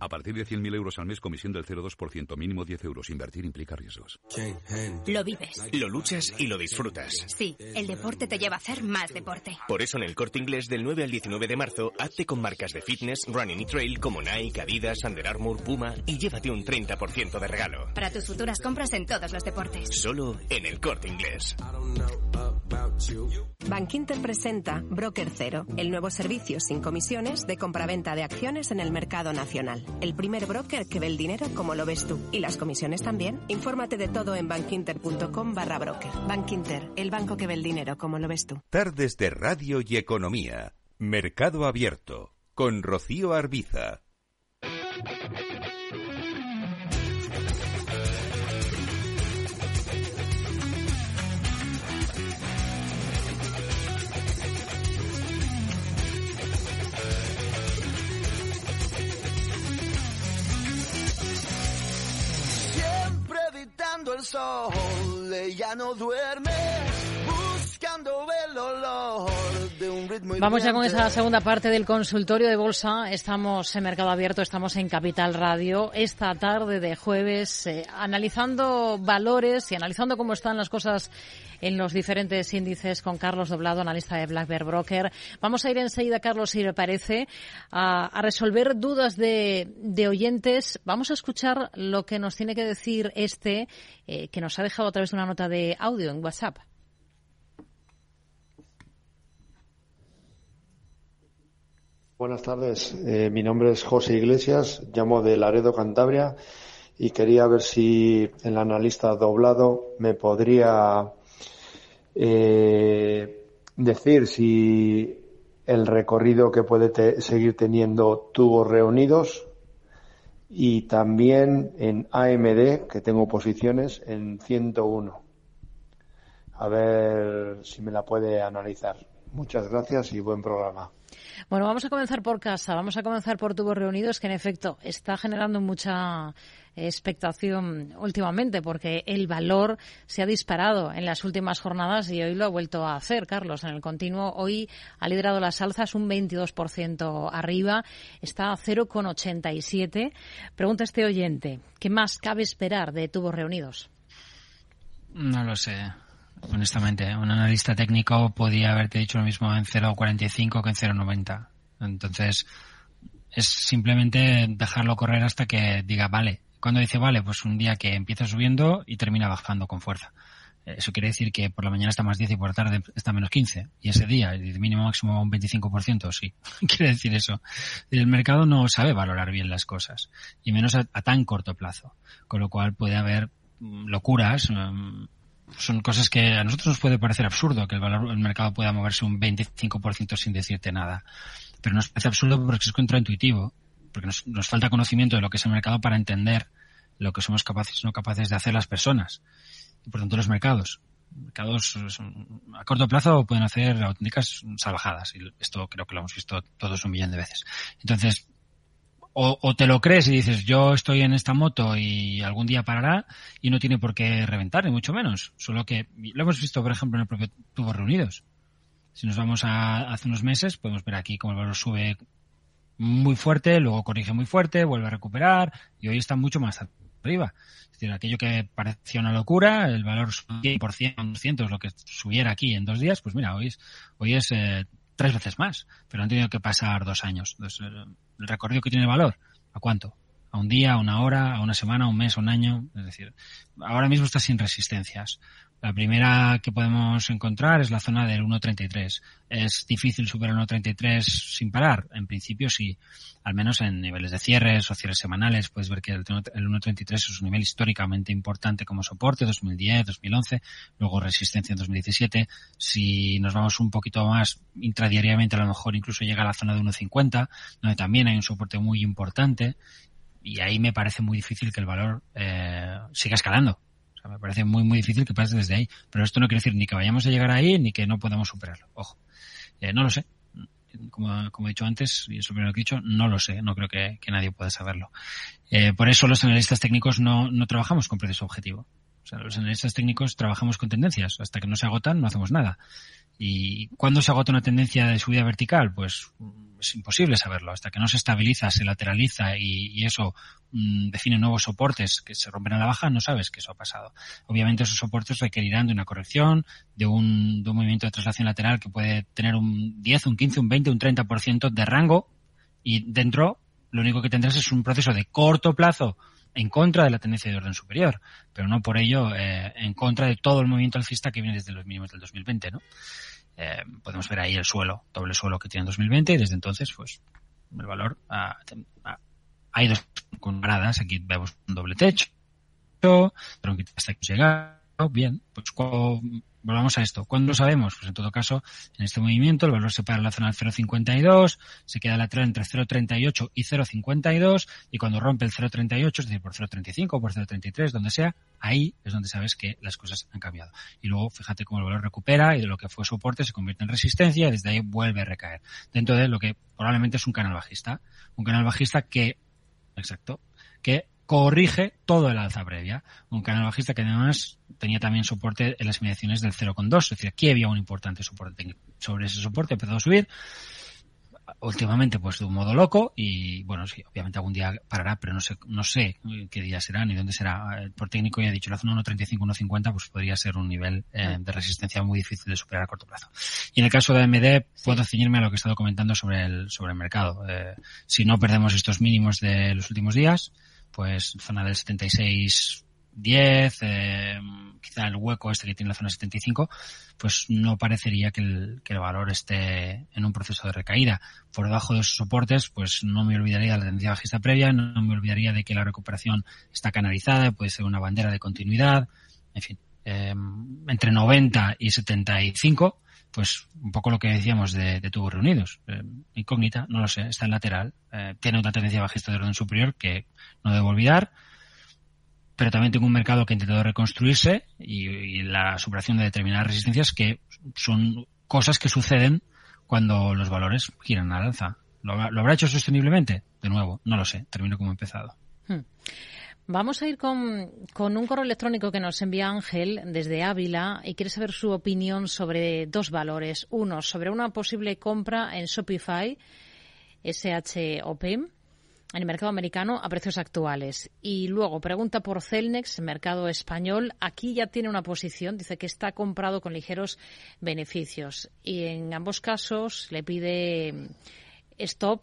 A partir de 100.000 euros al mes, comisión del 0,2%, mínimo 10 euros. Invertir implica riesgos. Lo vives. Lo luchas y lo disfrutas. Sí, el deporte te lleva a hacer más deporte. Por eso en el corte inglés del 9 al 19 de marzo, hazte con marcas de fitness, running y trail como Nike, Adidas, Under Armour, Puma y llévate un 30% de regalo. Para tus futuras compras en todos los deportes. Solo en el corte inglés. Bankinter presenta Broker Cero, el nuevo servicio sin comisiones de compraventa de acciones en el mercado nacional. El primer broker que ve el dinero como lo ves tú. Y las comisiones también. Infórmate de todo en bankinter.com barra broker. Bankinter, el banco que ve el dinero como lo ves tú. Tardes de Radio y Economía. Mercado Abierto. Con Rocío Arbiza. Tanto el sol, ella no duerme buscando el olor de un ritmo Vamos ya con esa segunda parte del consultorio de bolsa. Estamos en Mercado Abierto, estamos en Capital Radio. Esta tarde de jueves, eh, analizando valores y analizando cómo están las cosas en los diferentes índices con Carlos Doblado, analista de Black Bear Broker. Vamos a ir enseguida, Carlos, si le parece, a, a resolver dudas de, de oyentes. Vamos a escuchar lo que nos tiene que decir este, eh, que nos ha dejado a través de una nota de audio en WhatsApp. Buenas tardes, Eh, mi nombre es José Iglesias, llamo de Laredo, Cantabria, y quería ver si el analista doblado me podría eh, decir si el recorrido que puede seguir teniendo tubos reunidos y también en AMD, que tengo posiciones en 101. A ver si me la puede analizar. Muchas gracias y buen programa. Bueno, vamos a comenzar por casa, vamos a comenzar por tubos reunidos, que en efecto está generando mucha expectación últimamente, porque el valor se ha disparado en las últimas jornadas y hoy lo ha vuelto a hacer, Carlos. En el continuo, hoy ha liderado las alzas un 22% arriba, está a 0,87. Pregunta este oyente, ¿qué más cabe esperar de tubos reunidos? No lo sé. Honestamente, un analista técnico podía haberte dicho lo mismo en 0.45 que en 0.90. Entonces, es simplemente dejarlo correr hasta que diga vale. Cuando dice vale, pues un día que empieza subiendo y termina bajando con fuerza. Eso quiere decir que por la mañana está más 10 y por la tarde está menos 15. Y ese día, el mínimo máximo un 25%, sí. quiere decir eso. El mercado no sabe valorar bien las cosas. Y menos a, a tan corto plazo. Con lo cual puede haber mm, locuras, mm, son cosas que a nosotros nos puede parecer absurdo que el valor el mercado pueda moverse un 25% sin decirte nada. Pero nos parece absurdo porque es contraintuitivo, porque nos, nos falta conocimiento de lo que es el mercado para entender lo que somos capaces o no capaces de hacer las personas. Y por tanto los mercados. Mercados son- a corto plazo pueden hacer auténticas salvajadas. Y esto creo que lo hemos visto todos un millón de veces. Entonces, o, o te lo crees y dices yo estoy en esta moto y algún día parará y no tiene por qué reventar, ni mucho menos. Solo que lo hemos visto, por ejemplo, en el propio Tubos Reunidos. Si nos vamos a hace unos meses, podemos ver aquí cómo el valor sube muy fuerte, luego corrige muy fuerte, vuelve a recuperar y hoy está mucho más arriba. Es decir, aquello que parecía una locura, el valor subía por 100, 200, lo que subiera aquí en dos días, pues mira, hoy es, hoy es eh, tres veces más, pero han tenido que pasar dos años. Entonces, el recorrido que tiene valor, ¿a cuánto? ¿A un día, a una hora, a una semana, a un mes, a un año? Es decir, ahora mismo está sin resistencias. La primera que podemos encontrar es la zona del 1.33. ¿Es difícil superar el 1.33 sin parar? En principio sí. Al menos en niveles de cierres o cierres semanales puedes ver que el el 1.33 es un nivel históricamente importante como soporte, 2010, 2011, luego resistencia en 2017. Si nos vamos un poquito más intradiariamente, a lo mejor incluso llega a la zona de 1.50, donde también hay un soporte muy importante y ahí me parece muy difícil que el valor eh, siga escalando. O sea, me parece muy, muy difícil que pase desde ahí. Pero esto no quiere decir ni que vayamos a llegar ahí ni que no podamos superarlo. Ojo. Eh, no lo sé. Como, como he dicho antes, y es lo primero que he dicho, no lo sé. No creo que, que nadie pueda saberlo. Eh, por eso los analistas técnicos no, no trabajamos con precios objetivo. O sea, los analistas técnicos trabajamos con tendencias. Hasta que no se agotan, no hacemos nada. ¿Y cuándo se agota una tendencia de subida vertical? Pues es imposible saberlo. Hasta que no se estabiliza, se lateraliza y, y eso mm, define nuevos soportes que se rompen a la baja, no sabes que eso ha pasado. Obviamente esos soportes requerirán de una corrección, de un, de un movimiento de traslación lateral que puede tener un 10, un 15, un 20, un 30% de rango y dentro lo único que tendrás es un proceso de corto plazo en contra de la tendencia de orden superior, pero no por ello eh, en contra de todo el movimiento alcista que viene desde los mínimos del 2020, ¿no? Eh, podemos ver ahí el suelo, doble suelo que tiene en 2020 y desde entonces, pues, el valor ha, ha, ido con paradas. Aquí vemos un doble techo, pero hasta que llega bien, pues cuando, volvamos a esto. ¿Cuándo lo sabemos? Pues en todo caso, en este movimiento el valor se para en la zona del 0,52, se queda lateral entre 0,38 y 0,52 y cuando rompe el 0,38, es decir, por 0,35 por 0,33, donde sea, ahí es donde sabes que las cosas han cambiado. Y luego fíjate cómo el valor recupera y de lo que fue soporte se convierte en resistencia y desde ahí vuelve a recaer. Dentro de lo que probablemente es un canal bajista. Un canal bajista que, exacto, que corrige todo el alza previa. Un canal bajista que además tenía también soporte en las mediaciones del 0,2. Es decir, aquí había un importante soporte técnico. Sobre ese soporte empezó a subir últimamente pues de un modo loco y bueno, sí, obviamente algún día parará, pero no sé, no sé qué día será ni dónde será. Por técnico ya he dicho, la zona 1.35, 1.50 pues podría ser un nivel eh, de resistencia muy difícil de superar a corto plazo. Y en el caso de AMD puedo ceñirme a lo que he estado comentando sobre el, sobre el mercado. Eh, si no perdemos estos mínimos de los últimos días, pues zona del 76 10, eh, quizá el hueco este que tiene la zona 75, pues no parecería que el, que el valor esté en un proceso de recaída. Por debajo de esos soportes, pues no me olvidaría de la tendencia bajista previa, no me olvidaría de que la recuperación está canalizada, puede ser una bandera de continuidad, en fin, eh, entre 90 y 75, pues un poco lo que decíamos de, de tubos reunidos. Eh, incógnita, no lo sé, está en lateral, eh, tiene una tendencia bajista de orden superior que no debo olvidar, pero también tengo un mercado que ha intentado reconstruirse y, la superación de determinadas resistencias que son cosas que suceden cuando los valores giran al alza. ¿Lo, habrá hecho sosteniblemente? De nuevo, no lo sé. Termino como he empezado. Hmm. Vamos a ir con, un correo electrónico que nos envía Ángel desde Ávila y quiere saber su opinión sobre dos valores. Uno, sobre una posible compra en Shopify, SHOP, en el mercado americano a precios actuales. Y luego pregunta por Celnex, mercado español. Aquí ya tiene una posición, dice que está comprado con ligeros beneficios. Y en ambos casos le pide stop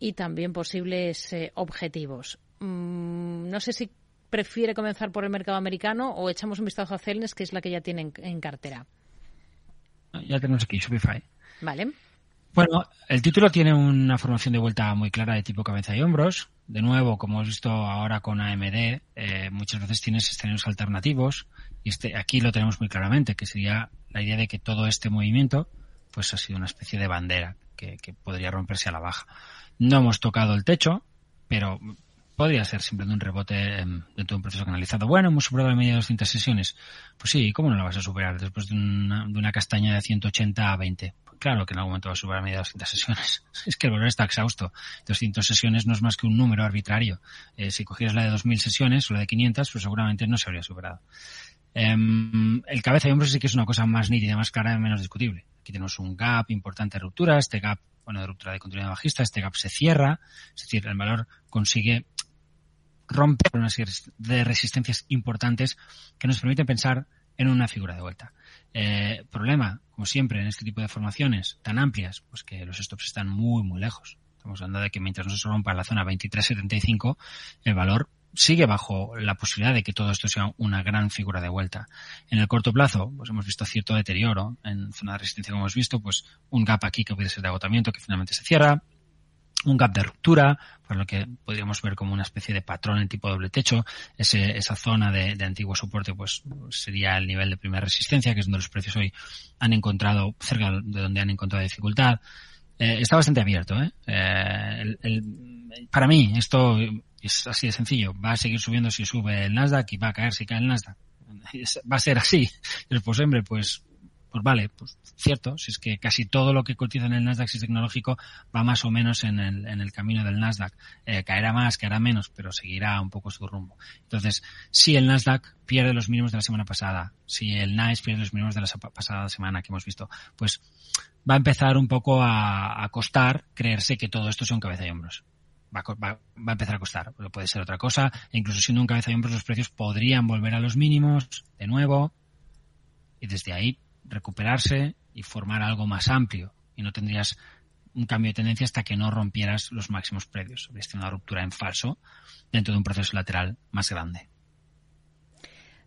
y también posibles eh, objetivos. Mm, no sé si prefiere comenzar por el mercado americano o echamos un vistazo a Celnex, que es la que ya tiene en, cartera. Ya tenemos aquí Shopify. Vale. Bueno, el título tiene una formación de vuelta muy clara de tipo cabeza y hombros. De nuevo, como hemos visto ahora con AMD, eh, muchas veces tienes escenarios alternativos y este, aquí lo tenemos muy claramente, que sería la idea de que todo este movimiento pues ha sido una especie de bandera que, que podría romperse a la baja. No hemos tocado el techo, pero podría ser simplemente un rebote dentro de un proceso canalizado. Bueno, hemos superado la media de 200 sesiones. Pues sí, ¿cómo no lo vas a superar después de una, de una castaña de 180 a 20? claro que en algún momento va a superar la media de 200 sesiones. Es que el valor está exhausto. 200 sesiones no es más que un número arbitrario. Eh, si cogieras la de 2.000 sesiones o la de 500, pues seguramente no se habría superado. Em, el cabeza y hombros sí que es una cosa más nítida, más clara y menos discutible. Aquí tenemos un gap importante de ruptura, este gap, bueno, de ruptura de continuidad bajista, este gap se cierra, es decir, el valor consigue romper una serie de resistencias importantes que nos permiten pensar en una figura de vuelta. Eh, problema, como siempre, en este tipo de formaciones tan amplias, pues que los stops están muy, muy lejos. Estamos hablando de que mientras no se rompa la zona 23.75, el valor sigue bajo la posibilidad de que todo esto sea una gran figura de vuelta. En el corto plazo, pues hemos visto cierto deterioro en zona de resistencia, como hemos visto, pues un gap aquí que puede ser de agotamiento que finalmente se cierra, un gap de ruptura, por lo que podríamos ver como una especie de patrón en tipo doble techo. Ese, esa zona de, antiguo soporte pues sería el nivel de primera resistencia, que es donde los precios hoy han encontrado, cerca de donde han encontrado dificultad. Eh, está bastante abierto. ¿eh? eh para mí esto es así de sencillo. Va a seguir subiendo si sube el Nasdaq y va a caer si cae el Nasdaq. Va a ser así. Después, hombre, pues pues vale, pues cierto, si es que casi todo lo que cotiza en el Nasdaq si es tecnológico va más o menos en el, en el camino del Nasdaq. Eh, caerá más, caerá menos, pero seguirá un poco su rumbo. Entonces, si el Nasdaq pierde los mínimos de la semana pasada, si el NICE pierde los mínimos de la pasada semana que hemos visto, pues va a empezar un poco a, costar creerse que todo esto son cabeza y hombros. Va, va, va, a empezar a costar. Puede ser otra cosa. E incluso siendo un cabeza y hombros, los precios podrían volver a los mínimos de nuevo. Y desde ahí recuperarse y formar algo más amplio y no tendrías un cambio de tendencia hasta que no rompieras los máximos previos. Habrías tenido una ruptura en falso dentro de un proceso lateral más grande.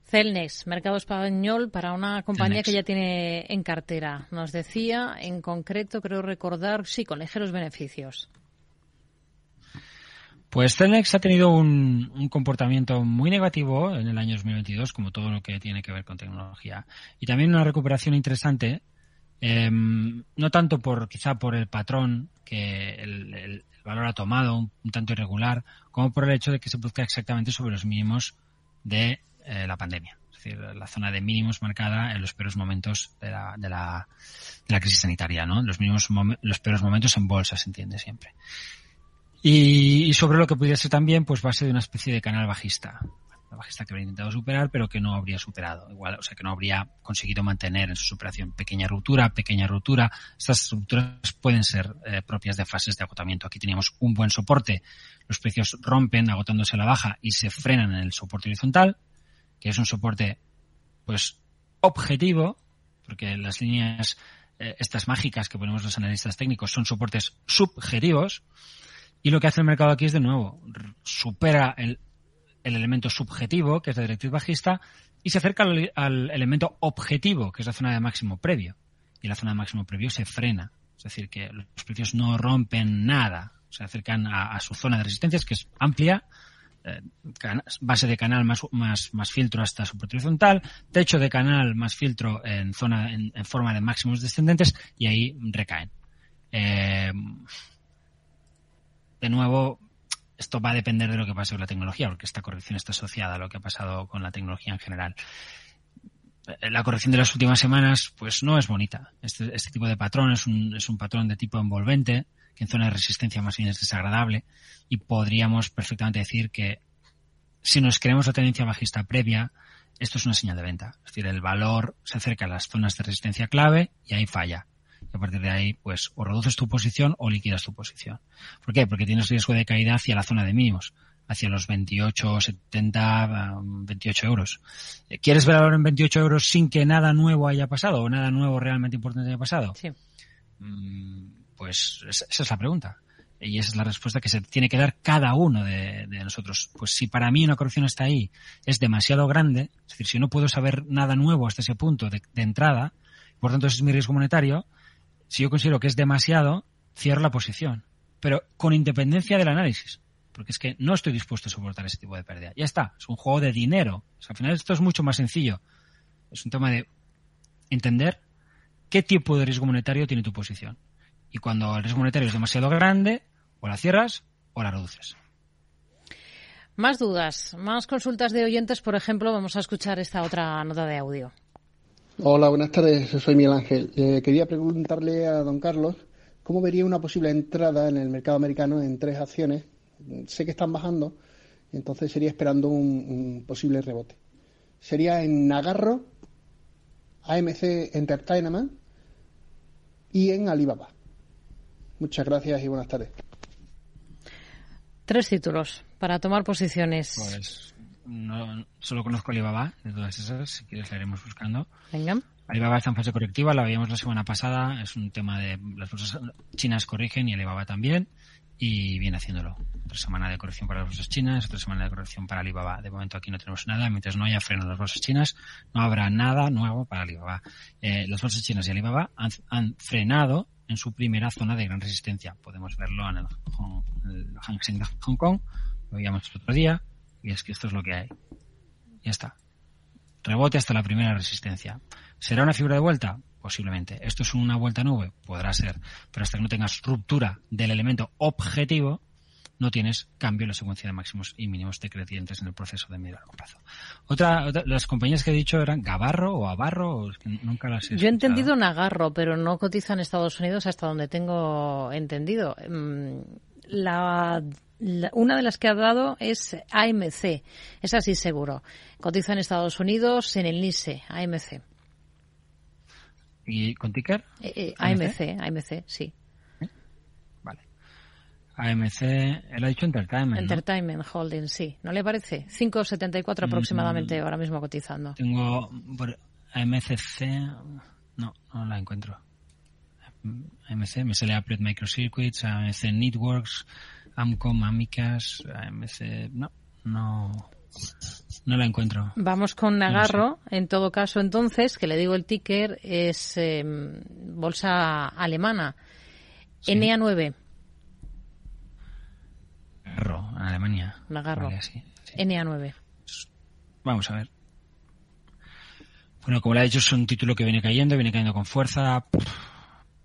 Celnex, mercado español para una compañía que ya tiene en cartera. Nos decía, en concreto, creo recordar, sí, con ligeros beneficios. Pues Celnex ha tenido un, comportamiento muy negativo en el año 2022, como todo lo que tiene que ver con tecnología. Y también una recuperación interesante, em, no tanto por quizá por el patrón que el, valor ha tomado, un, tanto irregular, como por el hecho de que se produzca exactamente sobre los mínimos de eh, la pandemia. Es decir, la zona de mínimos marcada en los peores momentos de la, de la, de la crisis sanitaria, ¿no? Los mínimos, los peores momentos en bolsa, se entiende siempre. Y, sobre lo que pudiera ser también, pues base de una especie de canal bajista. Una bajista que habría intentado superar, pero que no habría superado. Igual, o sea, que no habría conseguido mantener en su superación. Pequeña ruptura, pequeña ruptura. Estas rupturas pueden ser eh, propias de fases de agotamiento. Aquí teníamos un buen soporte. Los precios rompen agotándose a la baja y se frenan en el soporte horizontal, que es un soporte, pues, objetivo, porque las líneas eh, estas mágicas que ponemos los analistas técnicos son soportes subjetivos y lo que hace el mercado aquí es de nuevo supera el, el elemento subjetivo que es la directriz bajista y se acerca al, elemento objetivo que es la zona de máximo previo. Y la zona de máximo previo se frena. Es decir que los precios no rompen nada. Se acercan a, su zona de resistencias que es amplia eh, base de canal más, más, más filtro hasta soporte horizontal, techo de canal más filtro en zona en, forma de máximos descendentes y ahí recaen. Eh, de nuevo, esto va a depender de lo que pase con la tecnología, porque esta corrección está asociada a lo que ha pasado con la tecnología en general. Eh, la corrección de las últimas semanas, pues no es bonita. Este, este tipo de patrón es un, patrón de tipo envolvente, que en zona de resistencia más bien es desagradable y podríamos perfectamente decir que si nos creemos la tendencia bajista previa, esto es una señal de venta. Es decir, el valor se acerca a las zonas de resistencia clave y ahí falla. Y a partir de ahí, pues, o reduces tu posición o liquidas tu posición. ¿Por qué? Porque tienes riesgo de caída hacia la zona de mínimos, hacia los 28, 70, 28 euros. ¿Quieres ver valor en 28 euros sin que nada nuevo haya pasado o nada nuevo realmente importante haya pasado? Sí. Mm, pues esa es la pregunta. Y esa es la respuesta que se tiene que dar cada uno de, nosotros. Pues si para mí una corrección está ahí es demasiado grande, es decir, si no puedo saber nada nuevo hasta ese punto de, entrada, por tanto ese es mi riesgo monetario, si yo considero que es demasiado, cierro la posición. Pero con independencia del análisis. Porque es que no estoy dispuesto a soportar ese tipo de pérdida. Ya está, es un juego de dinero. al final esto es mucho más sencillo. Es un tema de entender qué tipo de riesgo monetario tiene tu posición. Y cuando el riesgo monetario es demasiado grande, o la cierras o la reduces. Más dudas, más consultas de oyentes, por ejemplo, vamos a escuchar esta otra nota de audio. Hola, buenas tardes, soy Miguel Ángel. Eh, quería preguntarle a don Carlos cómo vería una posible entrada en el mercado americano en tres acciones. Sé que están bajando, entonces sería esperando un, un posible rebote. Sería en Nagarro, AMC Entertainment y en Alibaba. Muchas gracias y buenas tardes. Tres títulos para tomar posiciones. Pues no, solo conozco Alibaba, de todas esas, si quieres la iremos buscando. Venga. Alibaba está en fase correctiva, la veíamos la semana pasada, es un tema de las bolsas chinas corrigen y Alibaba también, y viene haciéndolo. Otra semana de corrección para las bolsas chinas, otra semana de corrección para Alibaba. De momento aquí no tenemos nada, mientras no haya freno en las bolsas chinas, no habrá nada nuevo para Alibaba. Eh, las bolsas chinas y Alibaba han frenado en su primera zona de gran resistencia. Podemos verlo en el, Hang Seng de Hong Kong, lo veíamos el otro día, y es que esto es lo que hay. Ya está. Rebote hasta la primera resistencia. ¿Será una figura de vuelta? Posiblemente. ¿Esto es una vuelta nube? Podrá ser. Pero hasta que no tengas ruptura del elemento objetivo, no tienes cambio en la secuencia de máximos y mínimos decrecientes en el proceso de medio largo plazo. Otra, las compañías que he dicho eran Gabarro o Abarro, nunca las he Yo he entendido Nagarro, pero no cotiza en Estados Unidos hasta donde tengo entendido. Mm, la, una de las que ha dado es AMC, es así seguro. Cotiza en Estados Unidos en el NISE, AMC. ¿Y con ticker? Eh, eh, AMC, AMC, sí. AMC, él ha dicho Entertainment. Entertainment Holding, sí. ¿No le parece? 5,74 aproximadamente mm. ahora mismo cotizando. Tengo por AMCC, no, no la encuentro. AMC, me sale Applied Microcircuits, AMC Networks, Amcom, Amicas, AMC, no, no, no la encuentro. Vamos con Nagarro, en todo caso entonces, que le digo el ticker, es em, bolsa alemana. NA9. Nagarro, en Alemania. Nagarro. NA9. Vamos a ver. Bueno, como le ha dicho, es un título que viene cayendo, viene cayendo con fuerza.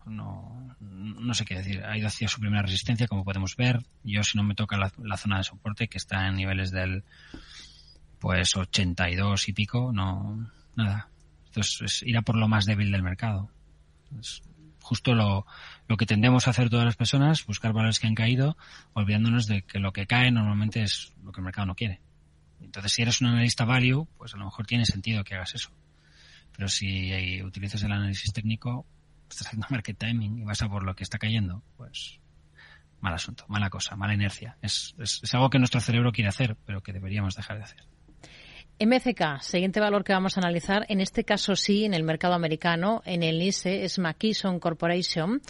No, no sé qué decir. Ha ido hacia su primera resistencia, como podemos ver. Yo, si no me toca la, zona de soporte, que está en niveles del pues 82 y pico, no, nada. Entonces, es, irá por lo más débil del mercado. justo lo, lo que tendemos a hacer todas las personas, buscar valores que han caído, olvidándonos de que lo que cae normalmente es lo que el mercado no quiere. Entonces, si eres un analista value, pues a lo mejor tiene sentido que hagas eso. Pero si utilizas el análisis técnico, estás haciendo market timing y vas a por lo que está cayendo, pues mal asunto, mala cosa, mala inercia. Es, es, es algo que nuestro cerebro quiere hacer, pero que deberíamos dejar de hacer. MCK, siguiente valor que vamos a analizar, en este caso sí, en el mercado americano, en el NICE, es McKesson Corporation.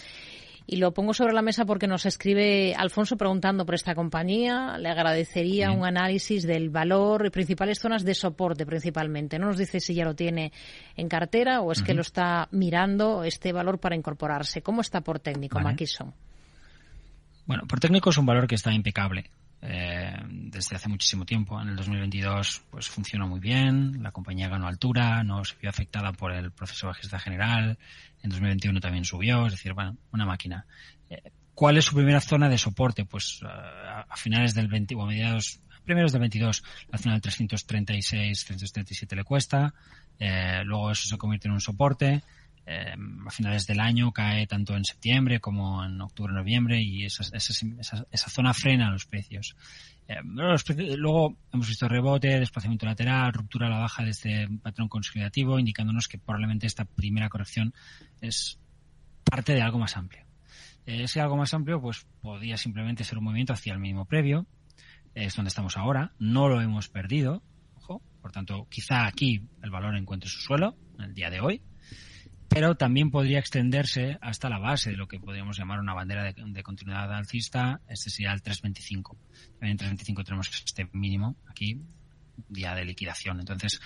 Y lo pongo sobre la mesa porque nos escribe Alfonso preguntando por esta compañía. Le agradecería un análisis del valor y principales zonas de soporte principalmente. No nos dice si ya lo tiene en cartera o es que lo está mirando este valor para incorporarse. ¿Cómo está por técnico vale. Bueno, por técnico es un valor que está impecable. Eh, desde hace muchísimo tiempo. En el 2022 pues funcionó muy bien, la compañía ganó altura, no se vio afectada por el proceso bajista general, en 2021 también subió, es decir, bueno, una máquina. Eh, ¿Cuál es su primera zona de soporte? Pues uh, a finales del 20 o a mediados, primeros del 22, la zona del 336, 337 le cuesta, eh, luego eso se convierte en un soporte, eh, a finales del año cae tanto en septiembre como en octubre, noviembre y esa, esa, esa, esa zona frena los precios. Eh, los precios. Luego hemos visto rebote, desplazamiento lateral, ruptura a la baja de este patrón consolidativo, indicándonos que probablemente esta primera corrección es parte de algo más amplio. Eh, ese algo más amplio pues podría simplemente ser un movimiento hacia el mínimo previo, es donde estamos ahora, no lo hemos perdido, ojo, por tanto quizá aquí el valor encuentre su suelo en el día de hoy, pero también podría extenderse hasta la base de lo que podríamos llamar una bandera de, continuidad alcista, este sería el 325. También en 325 tenemos este mínimo aquí, día de liquidación. Entonces,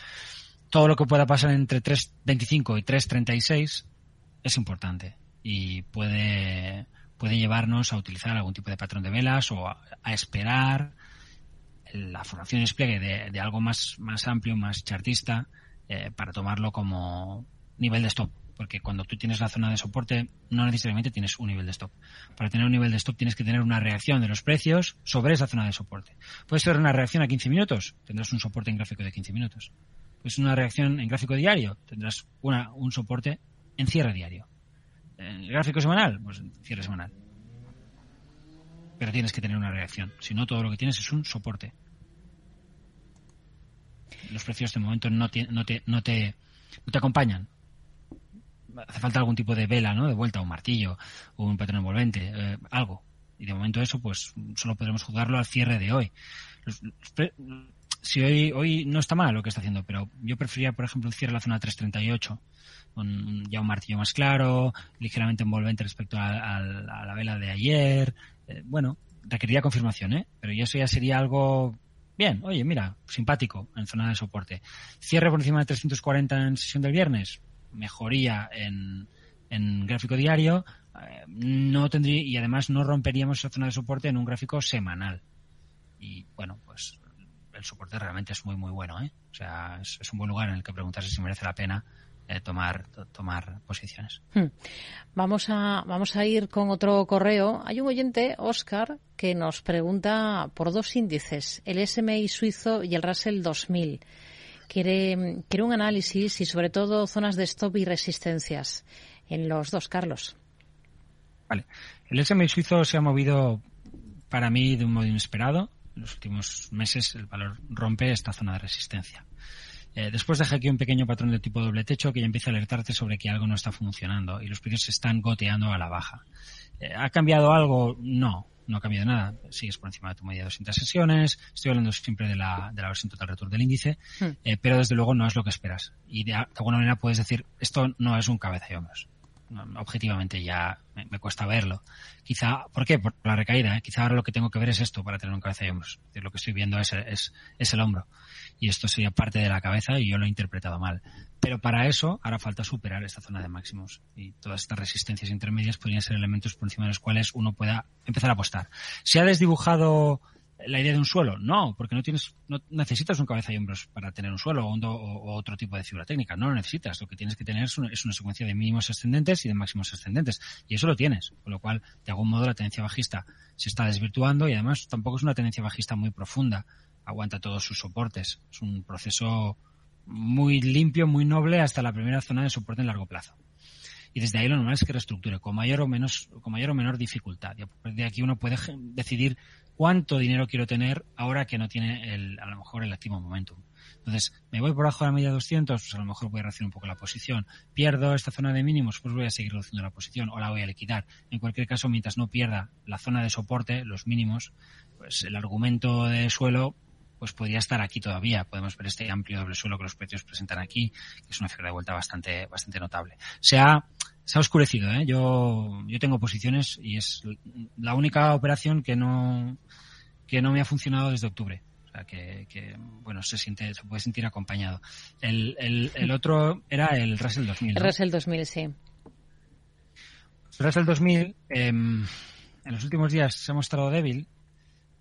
todo lo que pueda pasar entre 325 y 336 es importante y puede, puede llevarnos a utilizar algún tipo de patrón de velas o a, esperar la formación y despliegue de, de, algo más, más amplio, más chartista, eh, para tomarlo como nivel de stop porque cuando tú tienes la zona de soporte no necesariamente tienes un nivel de stop. Para tener un nivel de stop tienes que tener una reacción de los precios sobre esa zona de soporte. Puede ser una reacción a 15 minutos, tendrás un soporte en gráfico de 15 minutos. Puede ser una reacción en gráfico diario, tendrás una, un soporte en cierre diario. En gráfico semanal, pues cierre semanal. Pero tienes que tener una reacción. Si no, todo lo que tienes es un soporte. Los precios de momento no te, no te, no te, no te acompañan hace falta algún tipo de vela, ¿no? De vuelta, un martillo, un patrón envolvente, eh, algo. Y de momento eso, pues, solo podremos jugarlo al cierre de hoy. Los, si hoy, hoy no está mal lo que está haciendo, pero yo preferiría, por ejemplo, el cierre de la zona 338, con ya un martillo más claro, ligeramente envolvente respecto a, a, a la vela de ayer. Eh, bueno, requeriría confirmación, ¿eh? Pero eso ya sería algo Bien, oye, mira, simpático en zona de soporte. Cierre por encima de 340 en sesión del viernes mejoría en, en gráfico diario, eh, no tendría, y además no romperíamos esa zona de soporte en un gráfico semanal. Y bueno, pues el soporte realmente es muy, muy bueno, ¿eh? O sea, es, un buen lugar en el que preguntarse si merece la pena eh, tomar, tomar posiciones. Hmm. Vamos a, vamos a ir con otro correo. Hay un oyente, Oscar, que nos pregunta por dos índices, el SMI suizo y el Russell 2000 quiere, quiere un análisis y sobre todo zonas de stop y resistencias en los dos, Carlos. Vale. El SMI suizo se ha movido para mí de un modo inesperado. En los últimos meses el valor rompe esta zona de resistencia. Eh, después deja aquí un pequeño patrón de tipo doble techo que ya empieza a alertarte sobre que algo no está funcionando y los precios se están goteando a la baja. Eh, ¿Ha cambiado algo? No no ha cambiado nada. Sigues por encima de tu media de 200 sesiones. Estoy hablando siempre de la, de la versión total return del índice, hmm. eh, pero desde luego no es lo que esperas. Y de, de, alguna manera puedes decir, esto no es un cabeza y hombros. Objetivamente ya me, me, cuesta verlo. Quizá, ¿por qué? Por la recaída. Quizá ahora lo que tengo que ver es esto para tener un cabeza y hombros. Es decir, lo que estoy viendo es, es, es el hombro. Y esto sería parte de la cabeza y yo lo he interpretado mal. Pero para eso ahora falta superar esta zona de máximos y todas estas resistencias intermedias podrían ser elementos por encima de los cuales uno pueda empezar a apostar. ¿Se ha desdibujado la idea de un suelo? No, porque no tienes, no necesitas un cabeza y hombros para tener un suelo o, o, otro tipo de figura técnica. No lo necesitas. Lo que tienes que tener es una, es una, secuencia de mínimos ascendentes y de máximos ascendentes. Y eso lo tienes. Con lo cual, de algún modo, la tendencia bajista se está desvirtuando y además tampoco es una tendencia bajista muy profunda. Aguanta todos sus soportes. Es un proceso muy limpio, muy noble hasta la primera zona de soporte en largo plazo. y desde ahí lo normal es que reestructure con mayor o menos con mayor o menor dificultad. Y de aquí uno puede decidir cuánto dinero quiero tener ahora que no tiene el, a lo mejor el activo momentum. Entonces, me voy por abajo de la media de 200, pues a lo mejor voy a reducir un poco la posición. Pierdo esta zona de mínimos, pues voy a seguir reduciendo la posición o la voy a liquidar. En cualquier caso, mientras no pierda la zona de soporte, los mínimos, pues el argumento de suelo pues podría estar aquí todavía. Podemos ver este amplio doble suelo que los precios presentan aquí, que es una figura de vuelta bastante, bastante notable. Se ha, se ha oscurecido, ¿eh? Yo, yo tengo posiciones y es la única operación que no, que no me ha funcionado desde octubre. O sea, que, que, bueno, se siente, se puede sentir acompañado. El, el, el otro era el Russell 2000. El Russell 2000, sí. El Russell 2000, eh, en los últimos días se ha mostrado débil,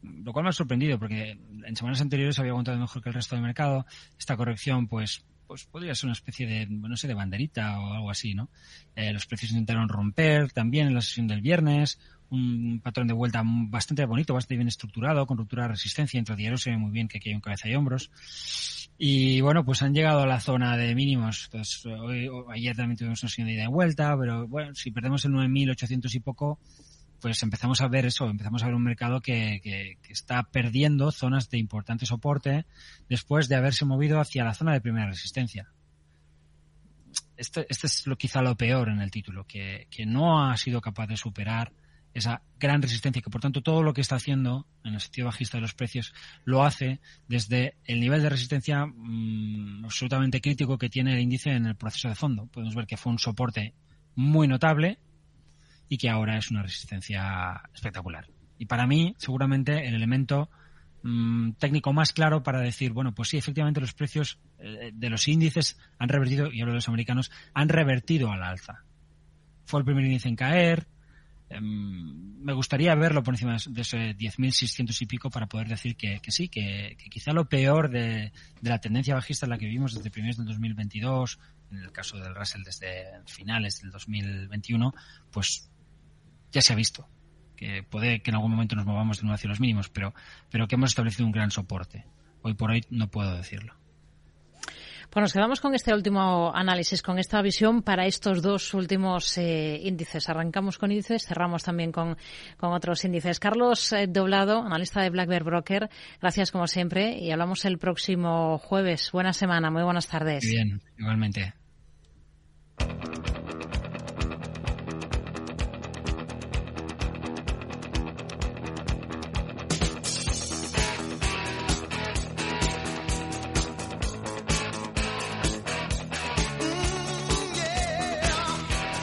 lo cual me ha sorprendido porque en semanas anteriores había aguantado mejor que el resto del mercado. Esta corrección, pues, pues podría ser una especie de, no sé, de banderita o algo así, ¿no? Eh, los precios intentaron romper también en la sesión del viernes, un patrón de vuelta bastante bonito, bastante bien estructurado, con ruptura de resistencia. Entre diario se ve muy bien que aquí hay un cabeza y hombros. Y bueno, pues han llegado a la zona de mínimos. Entonces, hoy, ayer también tuvimos una sesión de ida y vuelta, pero bueno, si perdemos el 9.800 y poco, pues empezamos a ver eso, empezamos a ver un mercado que, que, está perdiendo zonas de importante soporte después de haberse movido hacia la zona de primera resistencia. Este, es lo, quizá lo peor en el título, que, que no ha sido capaz de superar esa gran resistencia, que por tanto todo lo que está haciendo en el sentido bajista de los precios lo hace desde el nivel de resistencia mmm, absolutamente crítico que tiene el índice en el proceso de fondo. Podemos ver que fue un soporte muy notable y que ahora es una resistencia espectacular. Y para mí, seguramente, el elemento mmm, técnico más claro para decir, bueno, pues sí, efectivamente los precios eh, de los índices han revertido, y hablo de los americanos, han revertido al alza. Fue el primer índice en caer, me gustaría verlo por encima de ese 10.600 y pico para poder decir que, que sí, que, que, quizá lo peor de, de, la tendencia bajista en la que vimos desde primeros del 2022, en el caso del Russell desde finales del 2021, pues ya se ha visto. Que puede que en algún momento nos movamos de nuevo hacia los mínimos, pero, pero que hemos establecido un gran soporte. Hoy por hoy no puedo decirlo. Pues nos quedamos con este último análisis, con esta visión para estos dos últimos eh, índices. Arrancamos con índices, cerramos también con, con otros índices. Carlos eh, Doblado, analista de Black Bear Broker, gracias como siempre y hablamos el próximo jueves. Buena semana, muy buenas tardes. Bien, igualmente.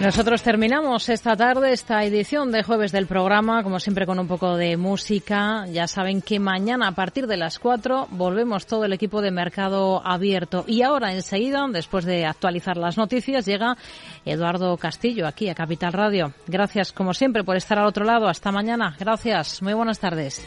Nosotros terminamos esta tarde esta edición de jueves del programa, como siempre con un poco de música. Ya saben que mañana a partir de las 4 volvemos todo el equipo de Mercado Abierto. Y ahora enseguida, después de actualizar las noticias, llega Eduardo Castillo aquí a Capital Radio. Gracias como siempre por estar al otro lado. Hasta mañana. Gracias. Muy buenas tardes.